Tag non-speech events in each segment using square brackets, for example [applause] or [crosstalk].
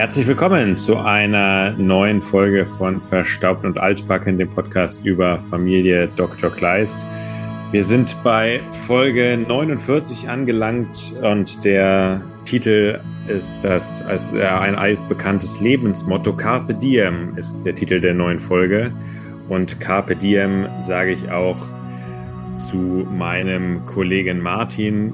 Herzlich willkommen zu einer neuen Folge von Verstaubt und Altbacken, dem Podcast über Familie Dr. Kleist. Wir sind bei Folge 49 angelangt und der Titel ist das als ein altbekanntes Lebensmotto Carpe Diem ist der Titel der neuen Folge und Carpe Diem sage ich auch zu meinem Kollegen Martin.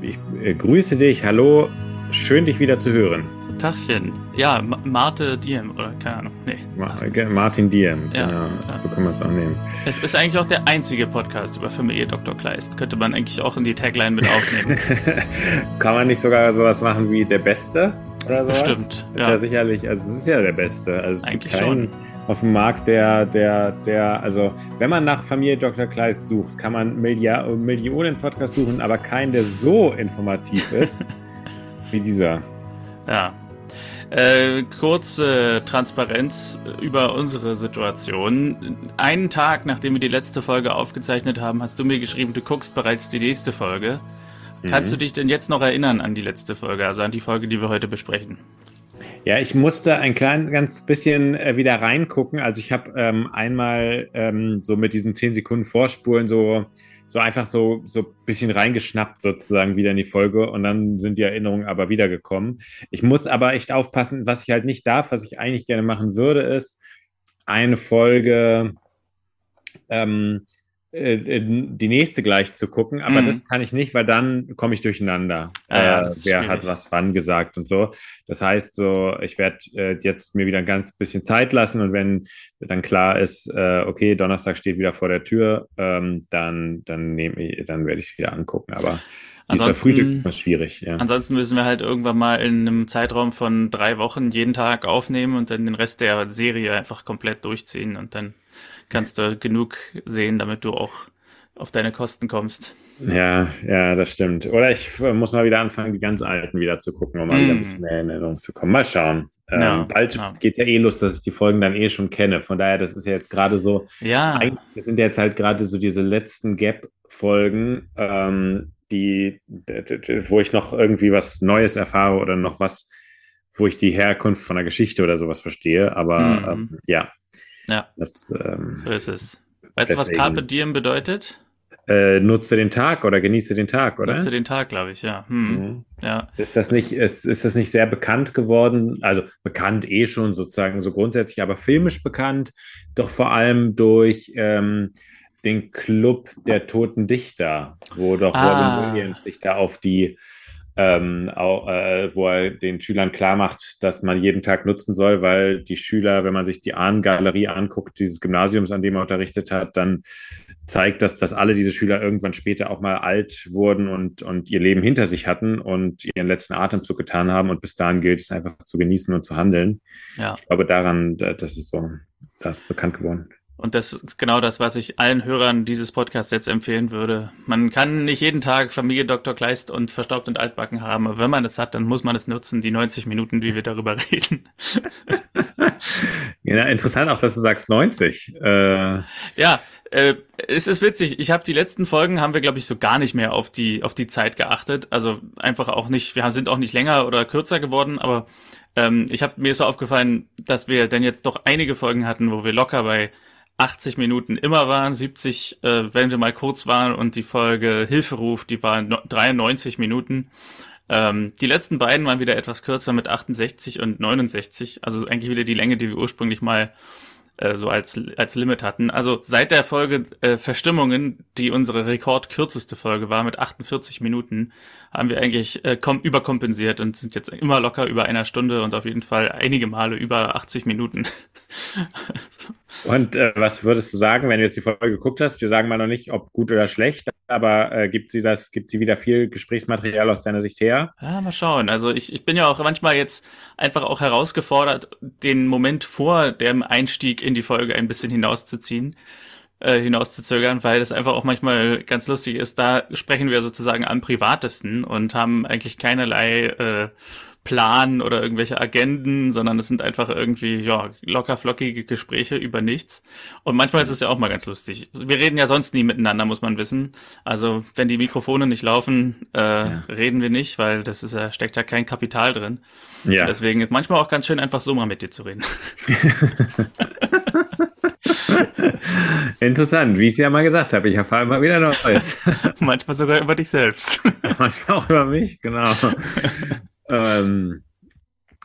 Ich äh, grüße dich, hallo, schön dich wieder zu hören. Tachchen. Ja, Ma Marte Diem oder keine Ahnung. Nee, Ma Martin Diem, ja, genau. Ja. So kann man es auch nehmen. Es ist eigentlich auch der einzige Podcast über Familie Dr. Kleist. Könnte man eigentlich auch in die Tagline mit aufnehmen. [laughs] kann man nicht sogar sowas machen wie der Beste? Oder sowas? Stimmt. Ja. Ist ja sicherlich, also es ist ja der Beste. Also eigentlich keinen schon. auf dem Markt, der, der, der, also wenn man nach Familie Dr. Kleist sucht, kann man Millia Millionen Podcasts suchen, aber keinen, der so informativ ist [laughs] wie dieser. Ja, äh, kurze Transparenz über unsere Situation. Einen Tag, nachdem wir die letzte Folge aufgezeichnet haben, hast du mir geschrieben, du guckst bereits die nächste Folge. Mhm. Kannst du dich denn jetzt noch erinnern an die letzte Folge, also an die Folge, die wir heute besprechen? Ja, ich musste ein klein ganz bisschen äh, wieder reingucken. Also ich habe ähm, einmal ähm, so mit diesen 10 Sekunden Vorspulen so so einfach so so bisschen reingeschnappt sozusagen wieder in die Folge und dann sind die Erinnerungen aber wiedergekommen. Ich muss aber echt aufpassen, was ich halt nicht darf, was ich eigentlich gerne machen würde, ist eine Folge ähm, äh, äh, die nächste gleich zu gucken, aber mhm. das kann ich nicht, weil dann komme ich durcheinander. Ah, ja, äh, wer hat was wann gesagt und so. Das heißt so, ich werde äh, jetzt mir wieder ein ganz bisschen Zeit lassen und wenn dann klar ist, äh, okay, Donnerstag steht wieder vor der Tür, ähm, dann dann nehme ich, dann werde ich es wieder angucken. Aber dieser Frühstück ist schwierig. Ja. Ansonsten müssen wir halt irgendwann mal in einem Zeitraum von drei Wochen jeden Tag aufnehmen und dann den Rest der Serie einfach komplett durchziehen und dann kannst du genug sehen, damit du auch auf deine Kosten kommst. Ja, ja, das stimmt. Oder ich muss mal wieder anfangen, die ganz alten wieder zu gucken, um mal mm. wieder ein mm. bisschen mehr in Erinnerung zu kommen. Mal schauen. Ähm, ja, bald ja. geht ja eh los, dass ich die Folgen dann eh schon kenne. Von daher, das ist ja jetzt gerade so. Ja. Das sind jetzt halt gerade so diese letzten Gap-Folgen, ähm, die, wo ich noch irgendwie was Neues erfahre oder noch was, wo ich die Herkunft von der Geschichte oder sowas verstehe. Aber mm. ähm, ja, ja. Das, ähm, so ist es. Weißt du, was Carpe Diem bedeutet? Äh, nutze den Tag oder genieße den Tag, oder? Nutze den Tag, glaube ich, ja. Hm. Mhm. ja. Ist das nicht, ist, ist das nicht sehr bekannt geworden? Also bekannt eh schon sozusagen so grundsätzlich, aber filmisch bekannt, doch vor allem durch ähm, den Club der Toten Dichter, wo doch ah. Robin Williams sich da auf die ähm, auch, äh, wo er den Schülern klar macht, dass man jeden Tag nutzen soll, weil die Schüler, wenn man sich die Ahnengalerie anguckt, dieses Gymnasiums, an dem er unterrichtet hat, dann zeigt das, dass alle diese Schüler irgendwann später auch mal alt wurden und, und ihr Leben hinter sich hatten und ihren letzten Atemzug getan haben. Und bis dahin gilt es einfach zu genießen und zu handeln. Ja. Ich glaube daran, das ist so, das ist bekannt geworden. Und das ist genau das, was ich allen Hörern dieses Podcasts jetzt empfehlen würde. Man kann nicht jeden Tag Familie Dr. Kleist und Verstaubt und Altbacken haben, aber wenn man es hat, dann muss man es nutzen, die 90 Minuten, wie wir darüber [laughs] reden. ja, interessant auch, dass du sagst 90. Äh. Ja, äh, es ist witzig. Ich habe die letzten Folgen haben wir glaube ich so gar nicht mehr auf die auf die Zeit geachtet. Also einfach auch nicht. Wir sind auch nicht länger oder kürzer geworden, aber ähm, ich habe mir so aufgefallen, dass wir dann jetzt doch einige Folgen hatten, wo wir locker bei 80 Minuten immer waren, 70, äh, wenn wir mal kurz waren und die Folge Hilferuf, die war 93 Minuten. Ähm, die letzten beiden waren wieder etwas kürzer mit 68 und 69, also eigentlich wieder die Länge, die wir ursprünglich mal äh, so als, als Limit hatten. Also seit der Folge äh, Verstimmungen, die unsere rekordkürzeste Folge war mit 48 Minuten, haben wir eigentlich äh, kom überkompensiert und sind jetzt immer locker über einer Stunde und auf jeden Fall einige Male über 80 Minuten. [laughs] so. Und äh, was würdest du sagen, wenn du jetzt die Folge geguckt hast? Wir sagen mal noch nicht, ob gut oder schlecht, aber äh, gibt sie das, gibt sie wieder viel Gesprächsmaterial aus deiner Sicht her? Ja, mal schauen. Also ich, ich bin ja auch manchmal jetzt einfach auch herausgefordert, den Moment vor dem Einstieg in die Folge ein bisschen hinauszuziehen äh, hinauszuzögern, weil das einfach auch manchmal ganz lustig ist. Da sprechen wir sozusagen am privatesten und haben eigentlich keinerlei äh, Plan oder irgendwelche Agenden, sondern es sind einfach irgendwie ja locker flockige Gespräche über nichts. Und manchmal ist es ja auch mal ganz lustig. Wir reden ja sonst nie miteinander, muss man wissen. Also wenn die Mikrofone nicht laufen, äh, ja. reden wir nicht, weil das ist ja steckt ja kein Kapital drin. Ja. deswegen ist manchmal auch ganz schön einfach so mal mit dir zu reden. [laughs] [laughs] [laughs] Interessant, wie ich es ja mal gesagt habe. Ich erfahre immer wieder Neues. [laughs] Manchmal sogar über dich selbst. [laughs] Manchmal auch über mich, genau. ähm,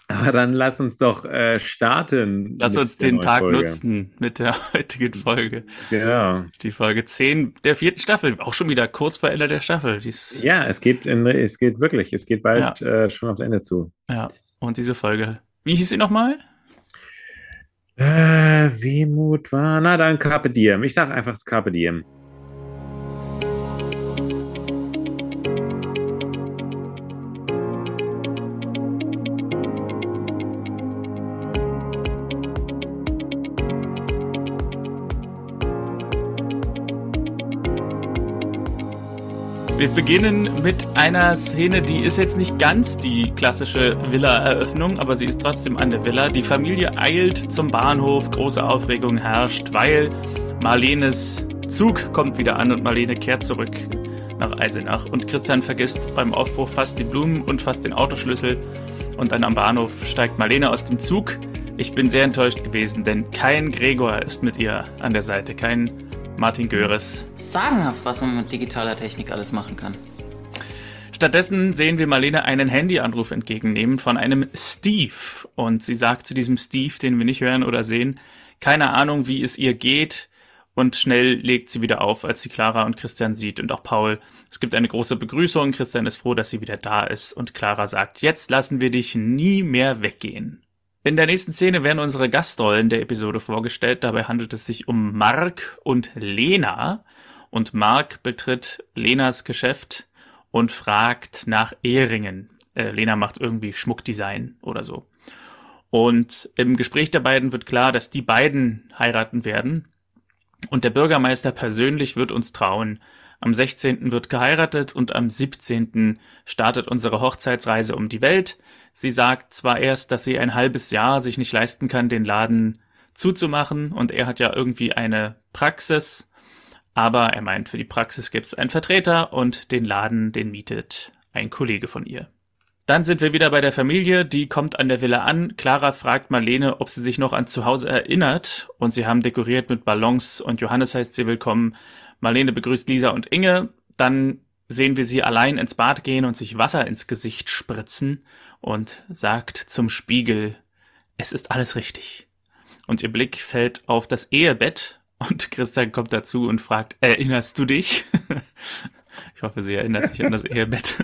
aber dann lass uns doch äh, starten. Lass uns den Tag Folge. nutzen mit der heutigen Folge. Genau. Die Folge 10 der vierten Staffel. Auch schon wieder kurz vor Ende der Staffel. Dies ja, es geht, in, es geht wirklich. Es geht bald ja. äh, schon aufs Ende zu. Ja, und diese Folge. Wie hieß sie nochmal? Äh, Wehmut war. Na dann Carpe Diem. Ich sag einfach Carpe Diem. Wir beginnen mit einer Szene, die ist jetzt nicht ganz die klassische Villa-Eröffnung, aber sie ist trotzdem an der Villa. Die Familie eilt zum Bahnhof, große Aufregung herrscht, weil Marlenes Zug kommt wieder an und Marlene kehrt zurück nach Eisenach. Und Christian vergisst beim Aufbruch fast die Blumen und fast den Autoschlüssel. Und dann am Bahnhof steigt Marlene aus dem Zug. Ich bin sehr enttäuscht gewesen, denn kein Gregor ist mit ihr an der Seite, kein Martin Göres. Sagenhaft, was man mit digitaler Technik alles machen kann. Stattdessen sehen wir Marlene einen Handyanruf entgegennehmen von einem Steve. Und sie sagt zu diesem Steve, den wir nicht hören oder sehen, keine Ahnung, wie es ihr geht. Und schnell legt sie wieder auf, als sie Clara und Christian sieht und auch Paul. Es gibt eine große Begrüßung. Christian ist froh, dass sie wieder da ist. Und Clara sagt, jetzt lassen wir dich nie mehr weggehen. In der nächsten Szene werden unsere Gastrollen der Episode vorgestellt. Dabei handelt es sich um Mark und Lena. Und Mark betritt Lenas Geschäft und fragt nach Ehringen. Äh, Lena macht irgendwie Schmuckdesign oder so. Und im Gespräch der beiden wird klar, dass die beiden heiraten werden. Und der Bürgermeister persönlich wird uns trauen. Am 16. wird geheiratet und am 17. startet unsere Hochzeitsreise um die Welt. Sie sagt zwar erst, dass sie ein halbes Jahr sich nicht leisten kann, den Laden zuzumachen und er hat ja irgendwie eine Praxis, aber er meint, für die Praxis gibt es einen Vertreter und den Laden, den mietet ein Kollege von ihr. Dann sind wir wieder bei der Familie, die kommt an der Villa an. Clara fragt Marlene, ob sie sich noch an zu Hause erinnert und sie haben dekoriert mit Ballons und Johannes heißt sie willkommen. Marlene begrüßt Lisa und Inge. Dann sehen wir sie allein ins Bad gehen und sich Wasser ins Gesicht spritzen und sagt zum Spiegel, es ist alles richtig. Und ihr Blick fällt auf das Ehebett und [laughs] Christian kommt dazu und fragt, erinnerst du dich? [laughs] ich hoffe, sie erinnert sich an das Ehebett.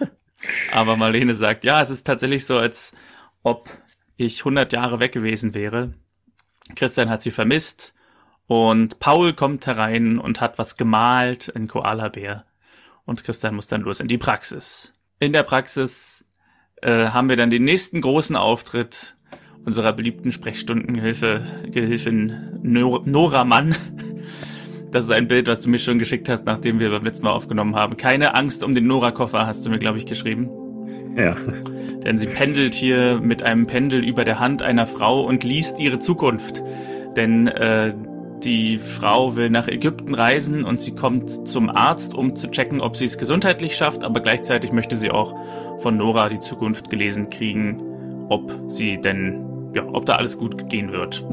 [laughs] Aber Marlene sagt, ja, es ist tatsächlich so, als ob ich 100 Jahre weg gewesen wäre. Christian hat sie vermisst und Paul kommt herein und hat was gemalt, ein Koalabär. Und Christian muss dann los in die Praxis. In der Praxis äh, haben wir dann den nächsten großen Auftritt unserer beliebten Sprechstundengehilfe, Gehilfin Nora Mann. [laughs] Das ist ein Bild, was du mir schon geschickt hast, nachdem wir beim letzten Mal aufgenommen haben. Keine Angst um den Nora-Koffer, hast du mir, glaube ich, geschrieben. Ja. Denn sie pendelt hier mit einem Pendel über der Hand einer Frau und liest ihre Zukunft. Denn äh, die Frau will nach Ägypten reisen und sie kommt zum Arzt, um zu checken, ob sie es gesundheitlich schafft, aber gleichzeitig möchte sie auch von Nora die Zukunft gelesen kriegen, ob sie denn, ja, ob da alles gut gehen wird.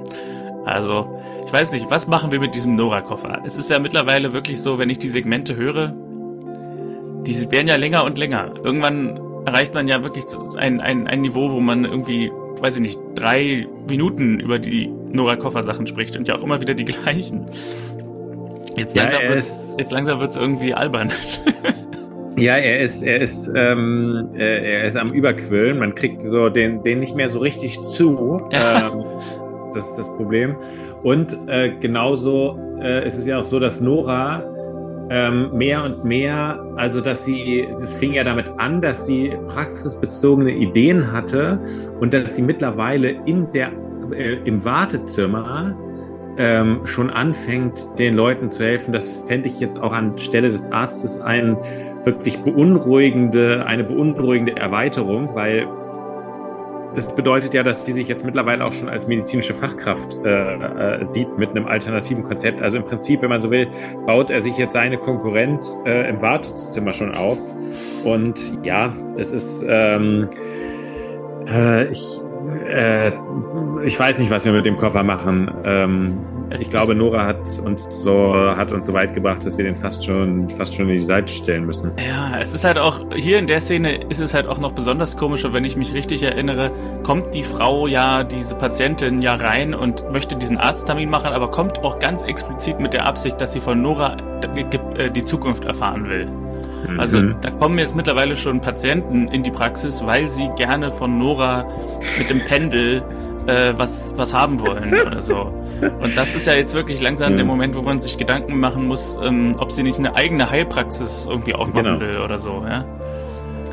[laughs] also, ich weiß nicht, was machen wir mit diesem Nora-Koffer? Es ist ja mittlerweile wirklich so, wenn ich die Segmente höre, die werden ja länger und länger. Irgendwann erreicht man ja wirklich ein, ein, ein Niveau, wo man irgendwie weiß ich nicht, drei Minuten über die Nora Koffer Sachen spricht und ja auch immer wieder die gleichen. Jetzt ja, langsam jetzt langsam wird's irgendwie albern. [laughs] Ja, er ist, er ist, ähm, äh, er ist am Überquillen. Man kriegt so den, den nicht mehr so richtig zu. [laughs] Ja. Ähm, das ist das Problem. Und äh, genauso äh, ist es ja auch so, dass Nora ähm, mehr und mehr, also dass sie, es fing ja damit an, dass sie praxisbezogene Ideen hatte und dass sie mittlerweile in der, äh, im Wartezimmer ähm, schon anfängt, den Leuten zu helfen. Das fände ich jetzt auch an Stelle des Arztes ein wirklich beunruhigende, eine beunruhigende Erweiterung, weil das bedeutet ja, dass sie sich jetzt mittlerweile auch schon als medizinische Fachkraft äh, äh, sieht mit einem alternativen Konzept. Also im Prinzip, wenn man so will, baut er sich jetzt seine Konkurrenz äh, im Wartezimmer schon auf. Und ja, es ist, ähm, äh, ich, äh, ich weiß nicht, was wir mit dem Koffer machen. Ähm, ich glaube, Nora hat uns so hat uns so weit gebracht, dass wir den fast schon fast schon in die Seite stellen müssen. Ja, es ist halt auch hier in der Szene ist es halt auch noch besonders komischer, wenn ich mich richtig erinnere, kommt die Frau ja diese Patientin ja rein und möchte diesen Arzttermin machen, aber kommt auch ganz explizit mit der Absicht, dass sie von Nora äh, die Zukunft erfahren will. Also mhm. da kommen jetzt mittlerweile schon Patienten in die Praxis, weil sie gerne von Nora mit dem Pendel äh, was, was haben wollen oder so. Und das ist ja jetzt wirklich langsam der Moment, wo man sich Gedanken machen muss, ähm, ob sie nicht eine eigene Heilpraxis irgendwie aufmachen genau. will oder so. Ja?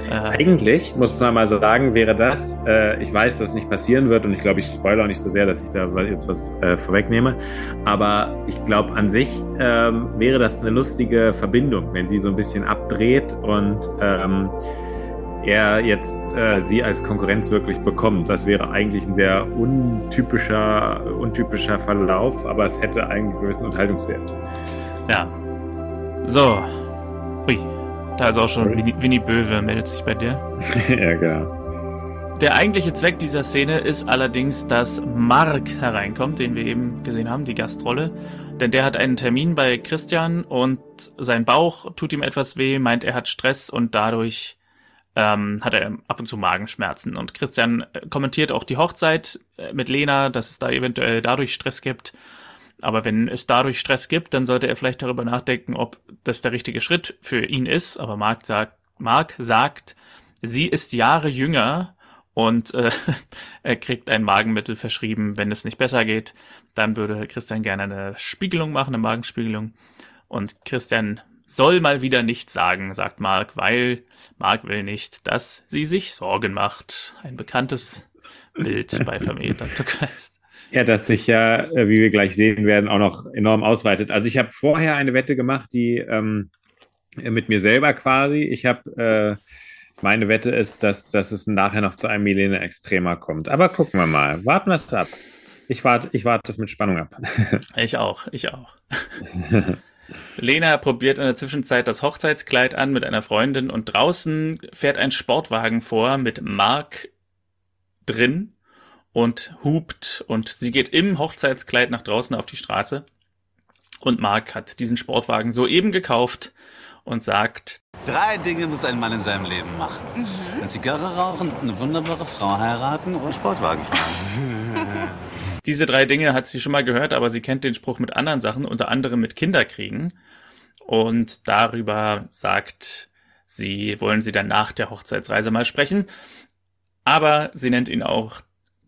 Äh, Eigentlich, muss man mal sagen, wäre das, äh, ich weiß, dass es nicht passieren wird und ich glaube, ich spoilere auch nicht so sehr, dass ich da jetzt was äh, vorwegnehme, aber ich glaube, an sich ähm, wäre das eine lustige Verbindung, wenn sie so ein bisschen abdreht und ähm, er jetzt äh, sie als Konkurrenz wirklich bekommt. Das wäre eigentlich ein sehr untypischer, untypischer Verlauf, aber es hätte einen gewissen Unterhaltungswert. Ja. So. Ui. Da ist auch schon Winnie, Winnie Böwe, meldet sich bei dir. [laughs] ja, genau. Der eigentliche Zweck dieser Szene ist allerdings, dass Mark hereinkommt, den wir eben gesehen haben, die Gastrolle. Denn der hat einen Termin bei Christian und sein Bauch tut ihm etwas weh, meint er hat Stress und dadurch ähm, hat er ab und zu Magenschmerzen. Und Christian äh, kommentiert auch die Hochzeit äh, mit Lena, dass es da eventuell dadurch Stress gibt. Aber wenn es dadurch Stress gibt, dann sollte er vielleicht darüber nachdenken, ob das der richtige Schritt für ihn ist. Aber Mark sagt, Mark sagt sie ist Jahre jünger und äh, [laughs] er kriegt ein Magenmittel verschrieben, wenn es nicht besser geht. Dann würde Christian gerne eine Spiegelung machen, eine Magenspiegelung. Und Christian soll mal wieder nichts sagen, sagt Mark, weil Mark will nicht, dass sie sich Sorgen macht. Ein bekanntes Bild bei Familie Dr. Geist. Ja, das sich ja, äh, wie wir gleich sehen werden, auch noch enorm ausweitet. Also ich habe vorher eine Wette gemacht, die ähm, mit mir selber quasi. Ich habe äh, meine Wette ist, dass, dass es nachher noch zu einem Milene Extremer kommt. Aber gucken wir mal. Warten wir es ab. Ich warte ich wart das mit Spannung ab. [laughs] ich auch, ich auch. [laughs] Lena probiert in der Zwischenzeit das Hochzeitskleid an mit einer Freundin und draußen fährt ein Sportwagen vor mit Mark drin und hupt und sie geht im Hochzeitskleid nach draußen auf die Straße und Mark hat diesen Sportwagen soeben gekauft und sagt, Drei Dinge muss ein Mann in seinem Leben machen. Mhm. Eine Zigarre rauchen, eine wunderbare Frau heiraten und Sportwagen fahren. [laughs] Diese drei Dinge hat sie schon mal gehört, aber sie kennt den Spruch mit anderen Sachen, unter anderem mit Kinderkriegen. Und darüber sagt sie, wollen sie dann nach der Hochzeitsreise mal sprechen. Aber sie nennt ihn auch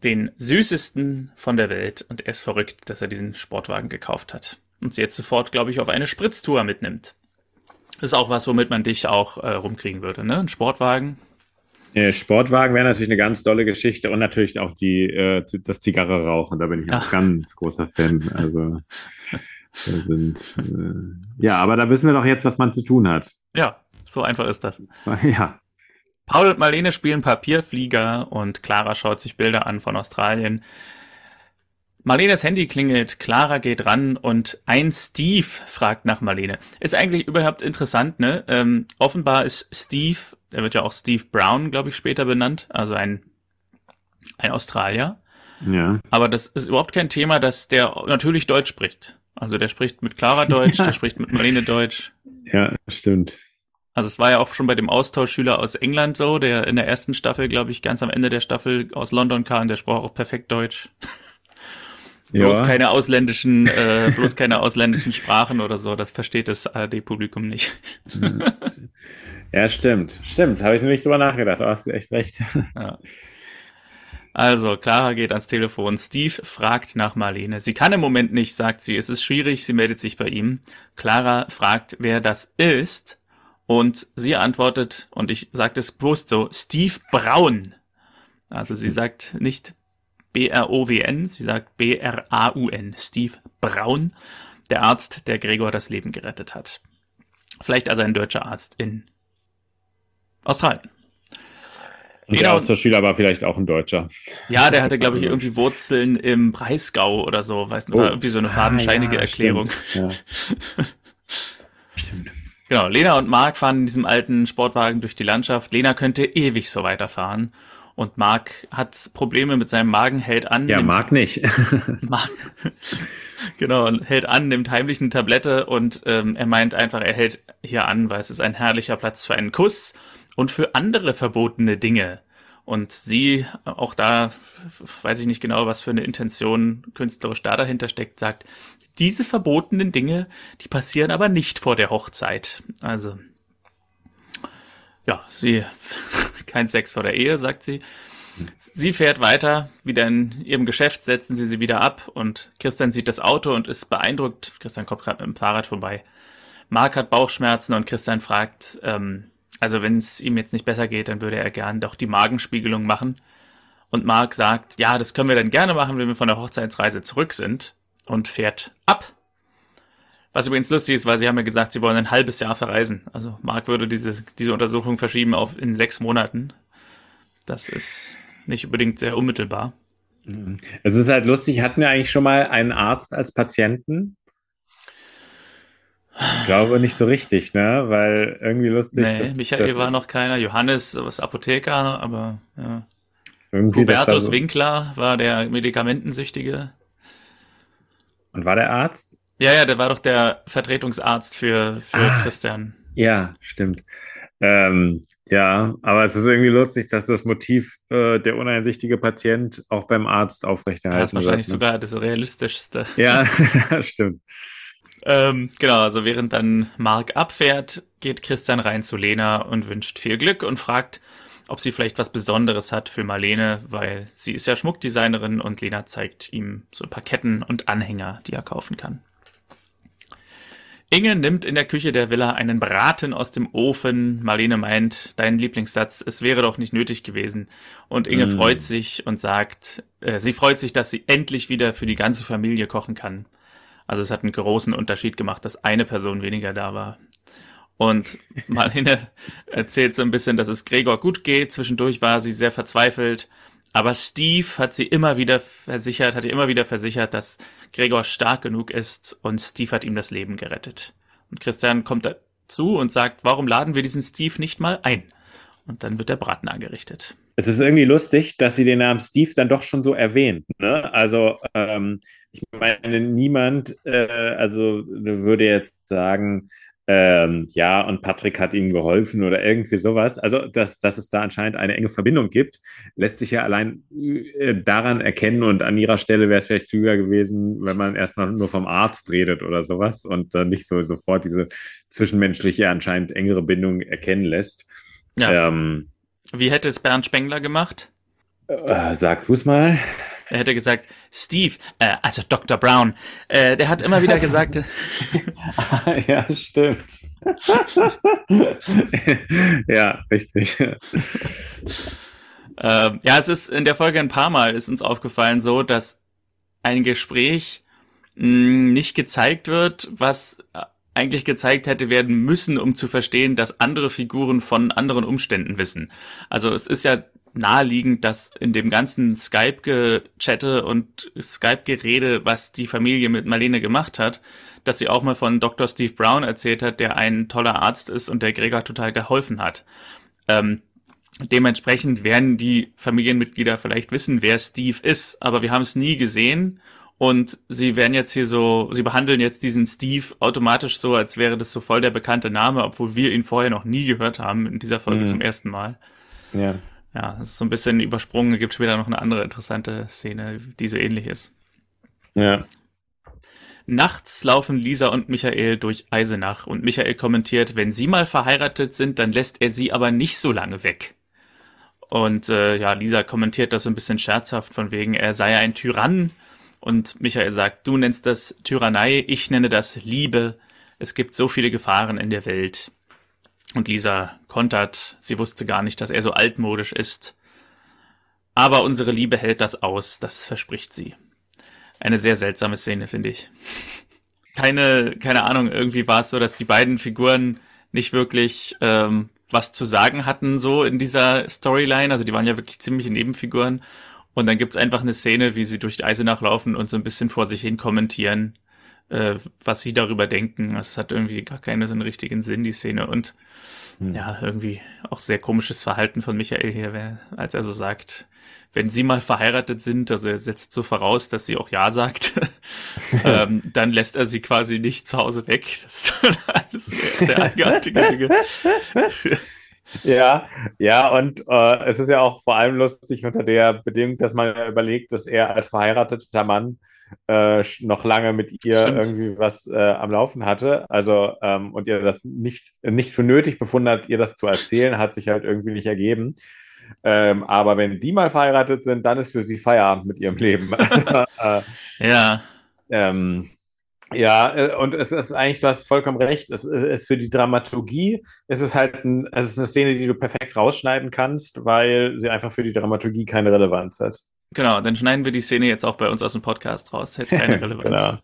den süßesten von der Welt und er ist verrückt, dass er diesen Sportwagen gekauft hat. Und sie jetzt sofort, glaube ich, auf eine Spritztour mitnimmt. ist auch was, womit man dich auch äh, rumkriegen würde, ne? Ein Sportwagen. Sportwagen wäre natürlich eine ganz tolle Geschichte und natürlich auch die, äh, das Zigarre rauchen. Da bin ich ein ganz großer Fan. Also sind äh, ja, aber da wissen wir doch jetzt, was man zu tun hat. Ja, so einfach ist das. Ja. Paul und Marlene spielen Papierflieger und Clara schaut sich Bilder an von Australien. Marlenes Handy klingelt, Clara geht ran und ein Steve fragt nach Marlene. Ist eigentlich überhaupt interessant, ne? Ähm, offenbar ist Steve der wird ja auch Steve Brown, glaube ich, später benannt, also ein, ein Australier. Ja. Aber das ist überhaupt kein Thema, dass der natürlich Deutsch spricht. Also der spricht mit Clara Deutsch, [laughs] der spricht mit Marine Deutsch. Ja, stimmt. Also es war ja auch schon bei dem Austauschschüler aus England so, der in der ersten Staffel, glaube ich, ganz am Ende der Staffel aus London kam, der sprach auch perfekt Deutsch. [laughs] bloß keine ausländischen, äh, bloß keine ausländischen Sprachen oder so, das versteht das ARD-Publikum nicht. [laughs] Ja, stimmt. Stimmt. Habe ich nicht drüber nachgedacht. Du hast echt recht. Ja. Also, Clara geht ans Telefon. Steve fragt nach Marlene. Sie kann im Moment nicht, sagt sie. Es ist schwierig. Sie meldet sich bei ihm. Clara fragt, wer das ist. Und sie antwortet, und ich sage das bewusst so, Steve Braun. Also sie sagt nicht B-R-O-W-N, sie sagt B-R-A-U-N, Steve Braun, der Arzt, der Gregor das Leben gerettet hat. Vielleicht also ein deutscher Arzt in Australien. Und der Austauschschüler war vielleicht auch ein Deutscher. Ja, der hatte, glaube ich, [laughs] irgendwie Wurzeln im Breisgau oder so, weißt du, oh. war irgendwie so eine fadenscheinige ah, ja, Erklärung. Stimmt. Ja. stimmt. [laughs] Genau, Lena und Marc fahren in diesem alten Sportwagen durch die Landschaft. Lena könnte ewig so weiterfahren. Und Marc hat Probleme mit seinem Magen, hält an. Ja, Marc nicht. [laughs] [laughs] Marc, genau, hält an, nimmt heimlich eine Tablette und ähm, er meint einfach, er hält hier an, weil es ist ein herrlicher Platz für einen Kuss und für andere verbotene Dinge. Und sie, auch da weiß ich nicht genau, was für eine Intention künstlerisch da dahinter steckt, sagt, diese verbotenen Dinge, die passieren aber nicht vor der Hochzeit. Also, ja, sie, [laughs] kein Sex vor der Ehe, sagt sie. Sie fährt weiter, wieder in ihrem Geschäft, setzen sie sie wieder ab und Christian sieht das Auto und ist beeindruckt. Christian kommt gerade mit dem Fahrrad vorbei. Marc hat Bauchschmerzen und Christian fragt, ähm, also wenn es ihm jetzt nicht besser geht, dann würde er gern doch die Magenspiegelung machen. Und Mark sagt, ja, das können wir dann gerne machen, wenn wir von der Hochzeitsreise zurück sind und fährt ab. Was übrigens lustig ist, weil sie haben ja gesagt, sie wollen ein halbes Jahr verreisen. Also Mark würde diese, diese Untersuchung verschieben auf in sechs Monaten. Das ist nicht unbedingt sehr unmittelbar. Es ist halt lustig, hatten wir eigentlich schon mal einen Arzt als Patienten? Ich glaube nicht so richtig, ne? Weil irgendwie lustig. Nee, dass, Michael dass, war noch keiner, Johannes was Apotheker, aber ja. Hubertus so Winkler war der Medikamentensüchtige. Und war der Arzt? Ja, ja, der war doch der Vertretungsarzt für, für ah, Christian. Ja, stimmt. Ähm, ja, aber es ist irgendwie lustig, dass das Motiv äh, der uneinsichtige Patient auch beim Arzt aufrechterhalten wird. Das ist wahrscheinlich wird, ne? sogar das realistischste. Ja, [laughs] [laughs] stimmt. Ähm, genau, also während dann Mark abfährt, geht Christian rein zu Lena und wünscht viel Glück und fragt, ob sie vielleicht was Besonderes hat für Marlene, weil sie ist ja Schmuckdesignerin und Lena zeigt ihm so ein paar Ketten und Anhänger, die er kaufen kann. Inge nimmt in der Küche der Villa einen Braten aus dem Ofen. Marlene meint, dein Lieblingssatz, es wäre doch nicht nötig gewesen. Und Inge mm. freut sich und sagt, äh, sie freut sich, dass sie endlich wieder für die ganze Familie kochen kann. Also es hat einen großen Unterschied gemacht, dass eine Person weniger da war. Und [laughs] Marlene erzählt so ein bisschen, dass es Gregor gut geht. Zwischendurch war sie sehr verzweifelt. Aber Steve hat sie immer wieder versichert, hat ihr immer wieder versichert, dass Gregor stark genug ist und Steve hat ihm das Leben gerettet. Und Christian kommt dazu und sagt, warum laden wir diesen Steve nicht mal ein? Und dann wird der Braten angerichtet. Es ist irgendwie lustig, dass sie den Namen Steve dann doch schon so erwähnt. Ne? Also ähm, ich meine, niemand, äh, also würde jetzt sagen, ähm, ja, und Patrick hat ihm geholfen oder irgendwie sowas. Also, dass, dass es da anscheinend eine enge Verbindung gibt, lässt sich ja allein äh, daran erkennen und an ihrer Stelle wäre es vielleicht klüger gewesen, wenn man erstmal nur vom Arzt redet oder sowas und dann nicht so sofort diese zwischenmenschliche, anscheinend engere Bindung erkennen lässt. Ja. Ähm, Wie hätte es Bernd Spengler gemacht? Äh, sag du es mal. Er hätte gesagt, Steve, äh, also Dr. Brown, äh, der hat immer wieder [laughs] gesagt. [laughs] ja, stimmt. [laughs] ja, richtig. Ähm, ja, es ist in der Folge ein paar Mal ist uns aufgefallen so, dass ein Gespräch mh, hm, nicht gezeigt wird, was eigentlich gezeigt hätte werden müssen, um zu verstehen, dass andere Figuren von anderen Umständen wissen. Also es ist ja naheliegend, dass in dem ganzen Skype-Gechatte und Skype-Gerede, was die Familie mit Marlene gemacht hat, dass sie auch mal von Dr. Steve Brown erzählt hat, der ein toller Arzt ist und der Gregor total geholfen hat. Ähm, dementsprechend werden die Familienmitglieder vielleicht wissen, wer Steve ist, aber wir haben es nie gesehen und sie werden jetzt hier so, sie behandeln jetzt diesen Steve automatisch so, als wäre das so voll der bekannte Name, obwohl wir ihn vorher noch nie gehört haben in dieser Folge mhm. zum ersten Mal. Ja ja, es ist so ein bisschen übersprungen. Es gibt später noch eine andere interessante Szene, die so ähnlich ist. Ja. Nachts laufen Lisa und Michael durch Eisenach und Michael kommentiert, wenn sie mal verheiratet sind, dann lässt er sie aber nicht so lange weg. Und äh, ja, Lisa kommentiert das so ein bisschen scherzhaft, von wegen, er sei ein Tyrann. Und Michael sagt, du nennst das Tyrannei, ich nenne das Liebe. Es gibt so viele Gefahren in der Welt. Und Lisa kontert, sie wusste gar nicht, dass er so altmodisch ist. Aber unsere Liebe hält das aus, das verspricht sie. Eine sehr seltsame Szene, finde ich. Keine, keine Ahnung, irgendwie war es so, dass die beiden Figuren nicht wirklich ähm, was zu sagen hatten, so in dieser Storyline. Also die waren ja wirklich ziemliche Nebenfiguren. Und dann gibt's einfach eine Szene, wie sie durch die Eise nachlaufen und so ein bisschen vor sich hin kommentieren, äh, was sie darüber denken. Das hat irgendwie gar keinen so einen richtigen Sinn, die Szene. Und hm. ja, irgendwie auch sehr komisches Verhalten von Michael hier, als er so sagt, wenn sie mal verheiratet sind, also er setzt so voraus, dass sie auch Ja sagt, [laughs] ähm, [laughs] dann lässt er sie quasi nicht zu Hause weg. Das ist [laughs] alles sehr, sehr eigenartige Dinge. Ja, ja, und äh, es ist ja auch vor allem lustig unter der Bedingung, dass man überlegt, dass er als verheirateter Mann äh, noch lange mit ihr Stimmt. irgendwie was äh, am Laufen hatte. Also, ähm, und ihr das nicht, nicht für nötig befunden hat, ihr das zu erzählen, hat sich halt irgendwie nicht ergeben. Ähm, aber wenn die mal verheiratet sind, dann ist für sie Feierabend mit ihrem Leben. [laughs] [laughs] ja. Ähm, ja, äh, und es ist eigentlich, du hast vollkommen recht, es ist für die Dramaturgie, es ist halt ein, es ist eine Szene, die du perfekt rausschneiden kannst, weil sie einfach für die Dramaturgie keine Relevanz hat. Genau, dann schneiden wir die Szene jetzt auch bei uns aus dem Podcast raus, hätte keine [laughs] Relevanz. genau.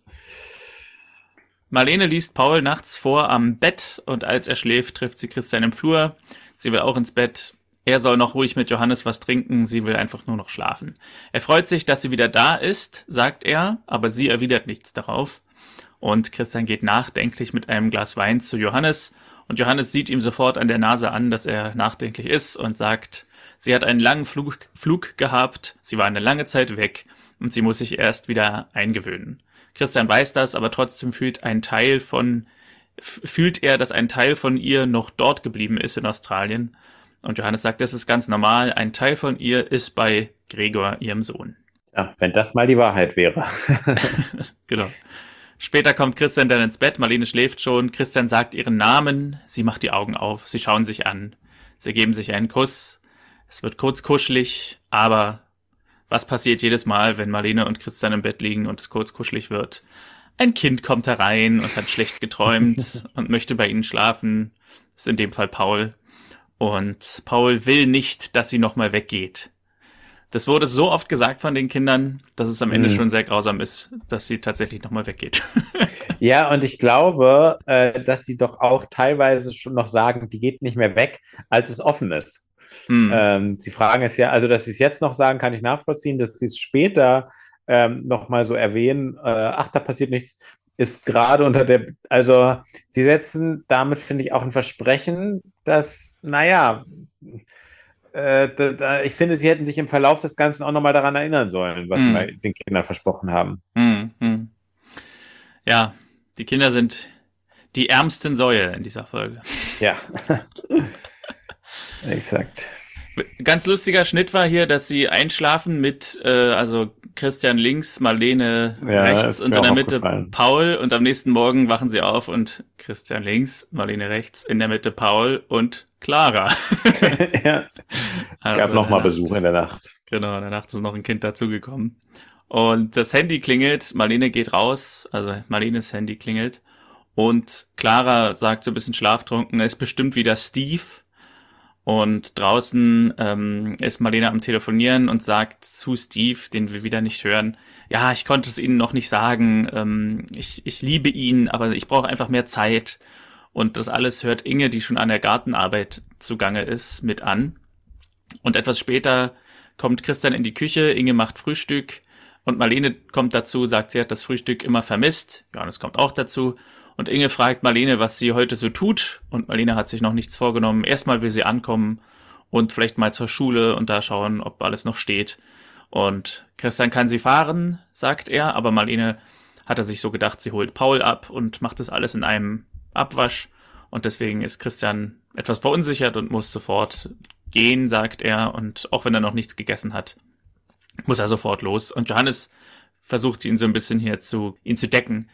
Marlene liest Paul nachts vor am Bett und als er schläft, trifft sie Christian im Flur. Sie will auch ins Bett. Er soll noch ruhig mit Johannes was trinken, sie will einfach nur noch schlafen. Er freut sich, dass sie wieder da ist, sagt er, aber sie erwidert nichts darauf. Und Christian geht nachdenklich mit einem Glas Wein zu Johannes und Johannes sieht ihm sofort an der Nase an, dass er nachdenklich ist und sagt, sie hat einen langen Flug, Flug gehabt, sie war eine lange Zeit weg und sie muss sich erst wieder eingewöhnen. Christian weiß das, aber trotzdem fühlt ein Teil von fühlt er, dass ein Teil von ihr noch dort geblieben ist in Australien und Johannes sagt, das ist ganz normal. Ein Teil von ihr ist bei Gregor, ihrem Sohn. Ja, wenn das mal die Wahrheit wäre. [laughs] [laughs] genau. Später kommt Christian dann ins Bett, Marlene schläft schon, Christian sagt ihren Namen, sie macht die Augen auf, sie schauen sich an, sie geben sich einen Kuss, es wird kurz kuschelig, aber was passiert jedes Mal, wenn Marlene und Christian im Bett liegen und es kurz kuschelig wird? Ein Kind kommt herein und hat schlecht geträumt [laughs] und möchte bei ihnen schlafen, das ist in dem Fall Paul. Und Paul will nicht, dass sie nochmal weggeht. Das wurde so oft gesagt von den Kindern, dass es am Ende mhm. schon sehr grausam ist, dass sie tatsächlich nochmal weggeht. [laughs] ja, und ich glaube, äh, dass sie doch auch teilweise schon noch sagen, die geht nicht mehr weg, als es offen ist. Mhm. Ähm, sie fragen es ja, also dass sie es jetzt noch sagen, kann ich nachvollziehen, dass sie es später ähm, nochmal so erwähnen, äh, ach, da passiert nichts, ist gerade unter der, also sie setzen damit, finde ich, auch ein Versprechen, dass, naja, ich finde, sie hätten sich im Verlauf des Ganzen auch nochmal daran erinnern sollen, was mm. sie den Kindern versprochen haben. Mm, mm. Ja, die Kinder sind die ärmsten Säue in dieser Folge. Ja. [laughs] Exakt. Ganz lustiger Schnitt war hier, dass sie einschlafen mit, äh, also Christian links, Marlene ja, rechts und in der Mitte Paul und am nächsten Morgen wachen sie auf und Christian links, Marlene rechts, in der Mitte Paul und Clara. [laughs] [laughs] ja. Es also gab nochmal Besuch in der Nacht. Genau, in der Nacht ist noch ein Kind dazugekommen. Und das Handy klingelt, Marlene geht raus, also Marlenes Handy klingelt und Clara sagt so ein bisschen schlaftrunken, ist bestimmt wieder Steve und draußen ähm, ist Marlene am Telefonieren und sagt zu Steve, den wir wieder nicht hören, ja, ich konnte es Ihnen noch nicht sagen, ähm, ich, ich liebe ihn, aber ich brauche einfach mehr Zeit. Und das alles hört Inge, die schon an der Gartenarbeit zugange ist, mit an. Und etwas später kommt Christian in die Küche, Inge macht Frühstück und Marlene kommt dazu, sagt, sie hat das Frühstück immer vermisst. Johannes kommt auch dazu. Und Inge fragt Marlene, was sie heute so tut. Und Marlene hat sich noch nichts vorgenommen. Erstmal will sie ankommen und vielleicht mal zur Schule und da schauen, ob alles noch steht. Und Christian kann sie fahren, sagt er, aber Marlene hat er sich so gedacht, sie holt Paul ab und macht das alles in einem Abwasch. Und deswegen ist Christian etwas verunsichert und muss sofort gehen, sagt er. Und auch wenn er noch nichts gegessen hat, muss er sofort los. Und Johannes versucht ihn so ein bisschen hier zu, ihn zu decken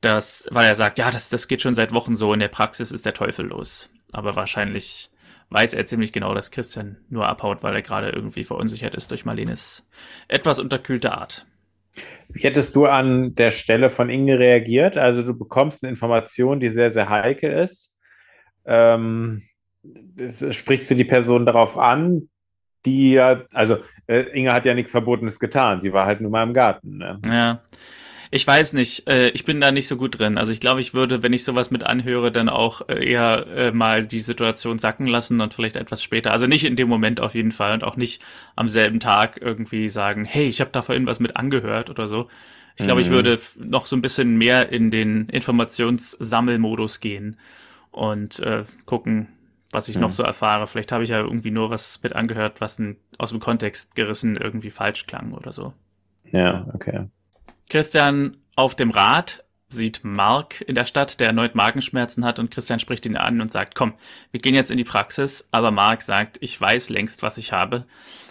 dass, weil er sagt, ja, das, das geht schon seit Wochen so, in der Praxis ist der Teufel los. Aber wahrscheinlich weiß er ziemlich genau, dass Christian nur abhaut, weil er gerade irgendwie verunsichert ist durch Marlenes etwas unterkühlte Art. Wie hättest du an der Stelle von Inge reagiert? Also du bekommst eine Information, die sehr, sehr heikel ist. Ähm, sprichst du die Person darauf an, die ja, also äh, Inge hat ja nichts Verbotenes getan. Sie war halt nur mal im Garten. Ne? Ja. Ich weiß nicht, äh, ich bin da nicht so gut drin. Also ich glaube, ich würde, wenn ich sowas mit anhöre, dann auch äh, eher äh, mal die Situation sacken lassen und vielleicht etwas später. Also nicht in dem Moment auf jeden Fall und auch nicht am selben Tag irgendwie sagen, hey, ich habe da vorhin was mit angehört oder so. Ich glaube, ich mhm. würde noch so ein bisschen mehr in den Informationssammelmodus gehen und äh, gucken, was ich mhm. noch so erfahre. Vielleicht habe ich ja irgendwie nur was mit angehört, was ein, aus dem Kontext gerissen irgendwie falsch klang oder so. Ja, okay. Christian auf dem Rad sieht Mark in der Stadt, der erneut Magenschmerzen hat und Christian spricht ihn an und sagt, komm, wir gehen jetzt in die Praxis, aber Mark sagt, ich weiß längst, was ich habe.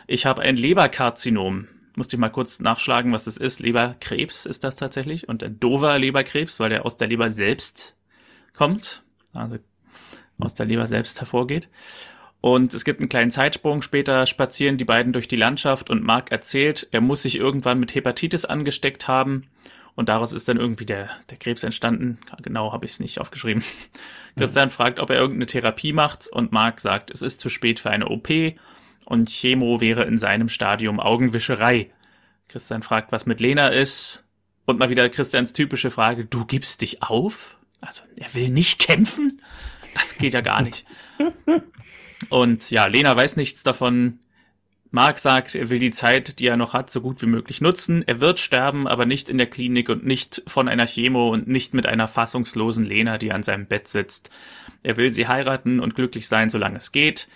Ich habe ein Leberkarzinom. Musste ich mal kurz nachschlagen, was das ist. Leberkrebs ist das tatsächlich und ein dover Leberkrebs, weil der aus der Leber selbst kommt, also aus der Leber selbst hervorgeht. Und es gibt einen kleinen Zeitsprung. Später spazieren die beiden durch die Landschaft und Mark erzählt, er muss sich irgendwann mit Hepatitis angesteckt haben. Und daraus ist dann irgendwie der, der Krebs entstanden. Genau habe ich es nicht aufgeschrieben. [laughs] Christian fragt, ob er irgendeine Therapie macht und Mark sagt, es ist zu spät für eine OP und Chemo wäre in seinem Stadium Augenwischerei. Christian fragt, was mit Lena ist. Und mal wieder Christians typische Frage, du gibst dich auf? Also, er will nicht kämpfen? Das geht ja gar nicht. [laughs] Und ja, Lena weiß nichts davon. Mark sagt, er will die Zeit, die er noch hat, so gut wie möglich nutzen. Er wird sterben, aber nicht in der Klinik und nicht von einer Chemo und nicht mit einer fassungslosen Lena, die an seinem Bett sitzt. Er will sie heiraten und glücklich sein, solange es geht,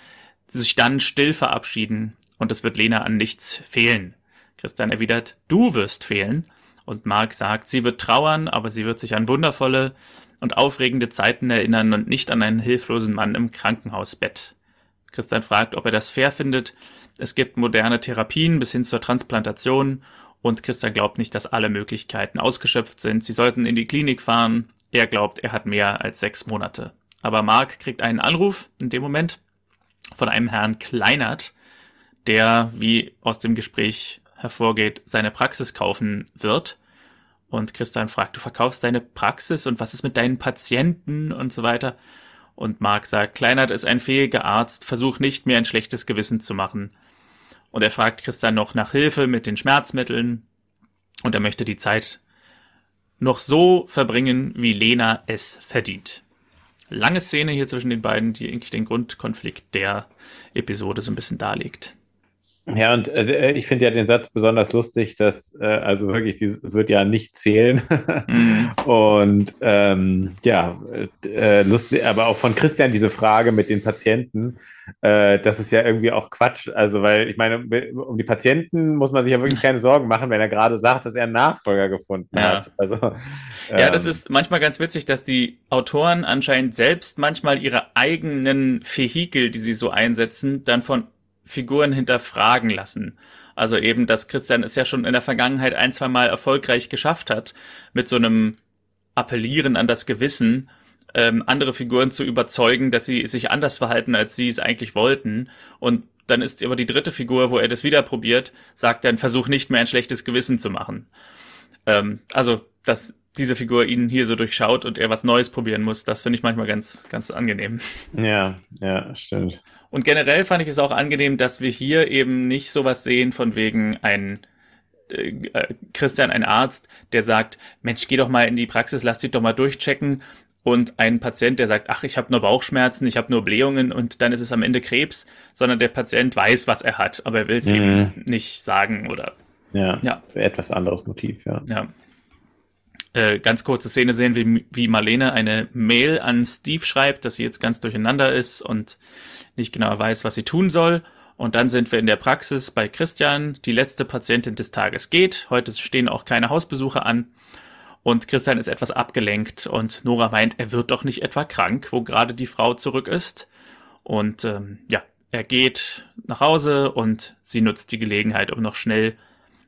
sich dann still verabschieden und es wird Lena an nichts fehlen. Christian erwidert, du wirst fehlen. Und Mark sagt, sie wird trauern, aber sie wird sich an wundervolle und aufregende Zeiten erinnern und nicht an einen hilflosen Mann im Krankenhausbett. Christian fragt, ob er das fair findet. Es gibt moderne Therapien bis hin zur Transplantation und Christian glaubt nicht, dass alle Möglichkeiten ausgeschöpft sind. Sie sollten in die Klinik fahren. Er glaubt, er hat mehr als sechs Monate. Aber Mark kriegt einen Anruf in dem Moment von einem Herrn Kleinert, der, wie aus dem Gespräch hervorgeht, seine Praxis kaufen wird. Und Christian fragt, du verkaufst deine Praxis und was ist mit deinen Patienten und so weiter. Und Mark sagt, Kleinert ist ein fähiger Arzt, versuch nicht mir ein schlechtes Gewissen zu machen. Und er fragt Christian noch nach Hilfe mit den Schmerzmitteln. Und er möchte die Zeit noch so verbringen, wie Lena es verdient. Lange Szene hier zwischen den beiden, die eigentlich den Grundkonflikt der Episode so ein bisschen darlegt. Ja, und äh, ich finde ja den Satz besonders lustig, dass äh, also wirklich, dieses, es wird ja nichts fehlen. mhm. [laughs] Und ähm, ja, äh, lustig, aber auch von Christian diese Frage mit den Patienten, äh, das ist ja irgendwie auch Quatsch. Also, weil ich meine, um die Patienten muss man sich ja wirklich keine Sorgen machen, wenn er gerade sagt, dass er einen Nachfolger gefunden ja. hat. Also, ähm, ja, das ist manchmal ganz witzig, dass die Autoren anscheinend selbst manchmal ihre eigenen Vehikel, die sie so einsetzen, dann von Figuren hinterfragen lassen. Also eben, dass Christian es ja schon in der Vergangenheit ein, zwei Mal erfolgreich geschafft hat, mit so einem Appellieren an das Gewissen, ähm, andere Figuren zu überzeugen, dass sie sich anders verhalten, als sie es eigentlich wollten. Und dann ist aber die dritte Figur, wo er das wieder probiert, sagt dann, versuch nicht mehr ein schlechtes Gewissen zu machen. Ähm, also, dass diese Figur ihn hier so durchschaut und er was Neues probieren muss, das finde ich manchmal ganz, ganz angenehm. Ja, ja, stimmt. Und generell fand ich es auch angenehm, dass wir hier eben nicht sowas sehen von wegen ein äh, äh, Christian, ein Arzt, der sagt, Mensch, geh doch mal in die Praxis, lass dich doch mal durchchecken. Und ein Patient, der sagt, ach, ich habe nur Bauchschmerzen, ich habe nur Blähungen und dann ist es am Ende Krebs, sondern der Patient weiß, was er hat, aber er will es mhm. eben nicht sagen oder. Ja, ja. etwas anderes Motiv, ja. Ja äh, ganz kurze Szene sehen, wie, wie Marlene eine Mail an Steve schreibt, dass sie jetzt ganz durcheinander ist und nicht genau weiß, was sie tun soll. Und dann sind wir in der Praxis bei Christian. Die letzte Patientin des Tages geht. Heute stehen auch keine Hausbesuche an. Und Christian ist etwas abgelenkt und Nora meint, er wird doch nicht etwa krank, wo gerade die Frau zurück ist. Und ähm, ja, er geht nach Hause und sie nutzt die Gelegenheit, um noch schnell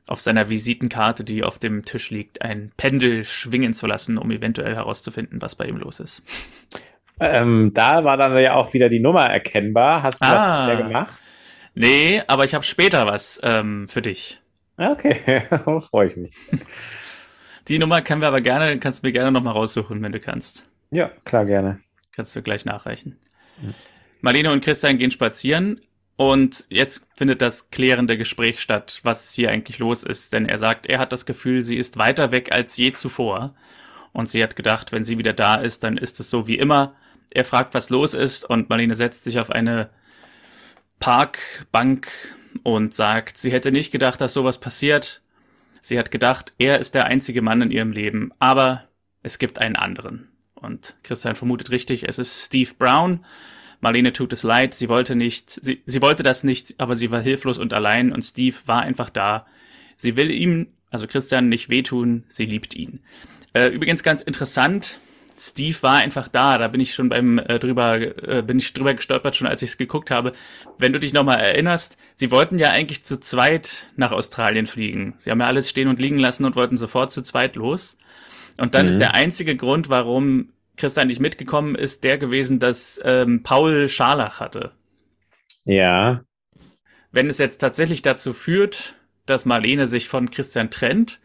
auf seiner Visitenkarte, die auf dem Tisch liegt, ein Pendel schwingen zu lassen, um eventuell herauszufinden, was bei ihm los ist. Ähm, da war dann ja auch wieder die Nummer erkennbar. Hast du ah, das gemacht? Nee, aber ich habe später was ähm, für dich. Okay, [laughs] freue ich mich. Die Nummer können wir aber gerne, kannst du mir gerne nochmal raussuchen, wenn du kannst. Ja, klar, gerne. Kannst du gleich nachreichen. Marlene und Christian gehen spazieren Und jetzt findet das klärende Gespräch statt, was hier eigentlich los ist, denn er sagt, er hat das Gefühl, sie ist weiter weg als je zuvor. Und sie hat gedacht, wenn sie wieder da ist, dann ist es so wie immer. Er fragt, was los ist, und Marlene setzt sich auf eine Parkbank und sagt, sie hätte nicht gedacht, dass sowas passiert. Sie hat gedacht, er ist der einzige Mann in ihrem Leben, aber es gibt einen anderen. Und Christian vermutet richtig, es ist Steve Brown. Marlene tut es leid, sie wollte nicht, sie, sie wollte das nicht, aber sie war hilflos und allein und Steve war einfach da. Sie will ihm, also Christian, nicht wehtun, sie liebt ihn. Äh, übrigens ganz interessant, Steve war einfach da, da bin ich schon beim äh, drüber, äh, bin ich drüber gestolpert, schon als ich es geguckt habe. Wenn du dich nochmal erinnerst, sie wollten ja eigentlich zu zweit nach Australien fliegen. Sie haben ja alles stehen und liegen lassen und wollten sofort zu zweit los. Und dann mhm. ist der einzige Grund, warum Christian nicht mitgekommen ist, der gewesen, dass ähm, Paul Scharlach hatte. Ja. Wenn es jetzt tatsächlich dazu führt, dass Marlene sich von Christian trennt,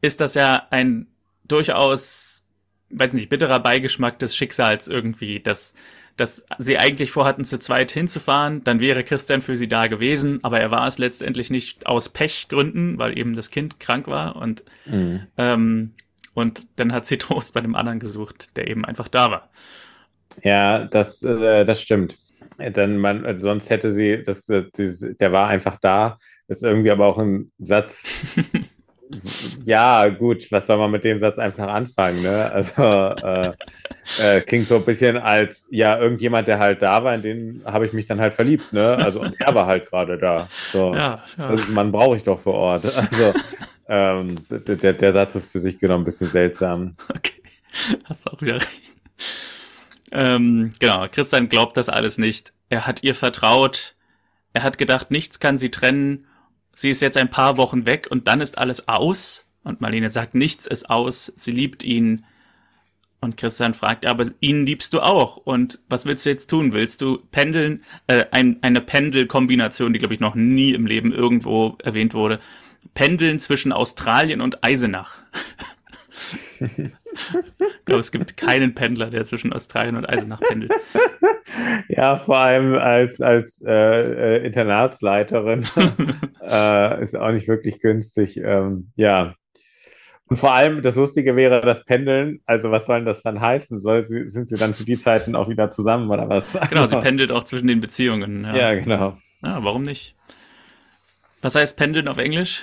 ist das ja ein durchaus, weiß nicht, bitterer Beigeschmack des Schicksals irgendwie, dass, dass sie eigentlich vorhatten, zu zweit hinzufahren, dann wäre Christian für sie da gewesen, aber er war es letztendlich nicht aus Pechgründen, weil eben das Kind krank war und mhm. ähm, und dann hat sie [laughs] Trost bei dem anderen gesucht, der eben einfach da war. Ja, das, äh, das stimmt. Dann man, sonst hätte sie, das, das, der war einfach da, ist irgendwie aber auch ein Satz. [laughs] ja, gut, was soll man mit dem Satz einfach anfangen? Ne? Also äh, äh, klingt so ein bisschen als ja irgendjemand, der halt da war, in den habe ich mich dann halt verliebt. Ne? Also und er war halt gerade da. So. [laughs] Ja, ja. Also, man brauche ich doch vor Ort. Also ähm, der, der Satz ist für sich genommen ein bisschen seltsam. Okay, [laughs] hast auch wieder recht. Ähm, genau, Christian glaubt das alles nicht. Er hat ihr vertraut. Er hat gedacht, nichts kann sie trennen. Sie ist jetzt ein paar Wochen weg und dann ist alles aus. Und Marlene sagt, nichts ist aus. Sie liebt ihn. Und Christian fragt, aber ihn liebst du auch. Und was willst du jetzt tun? Willst du pendeln? Äh, ein, eine Pendelkombination, die, glaube ich, noch nie im Leben irgendwo erwähnt wurde. Pendeln zwischen Australien und Eisenach. [laughs] ich glaube, es gibt keinen Pendler, der zwischen Australien und Eisenach pendelt. [laughs] Ja, vor allem als, als äh, äh Internatsleiterin [laughs] äh, ist auch nicht wirklich günstig. Ähm, ja. Und vor allem das Lustige wäre das Pendeln. Also, was soll das dann heißen? Soll sie, sind sie dann für die Zeiten auch wieder zusammen oder was? Genau, sie pendelt auch zwischen den Beziehungen. Ja, ja genau. Ja, warum nicht? Was heißt pendeln auf Englisch?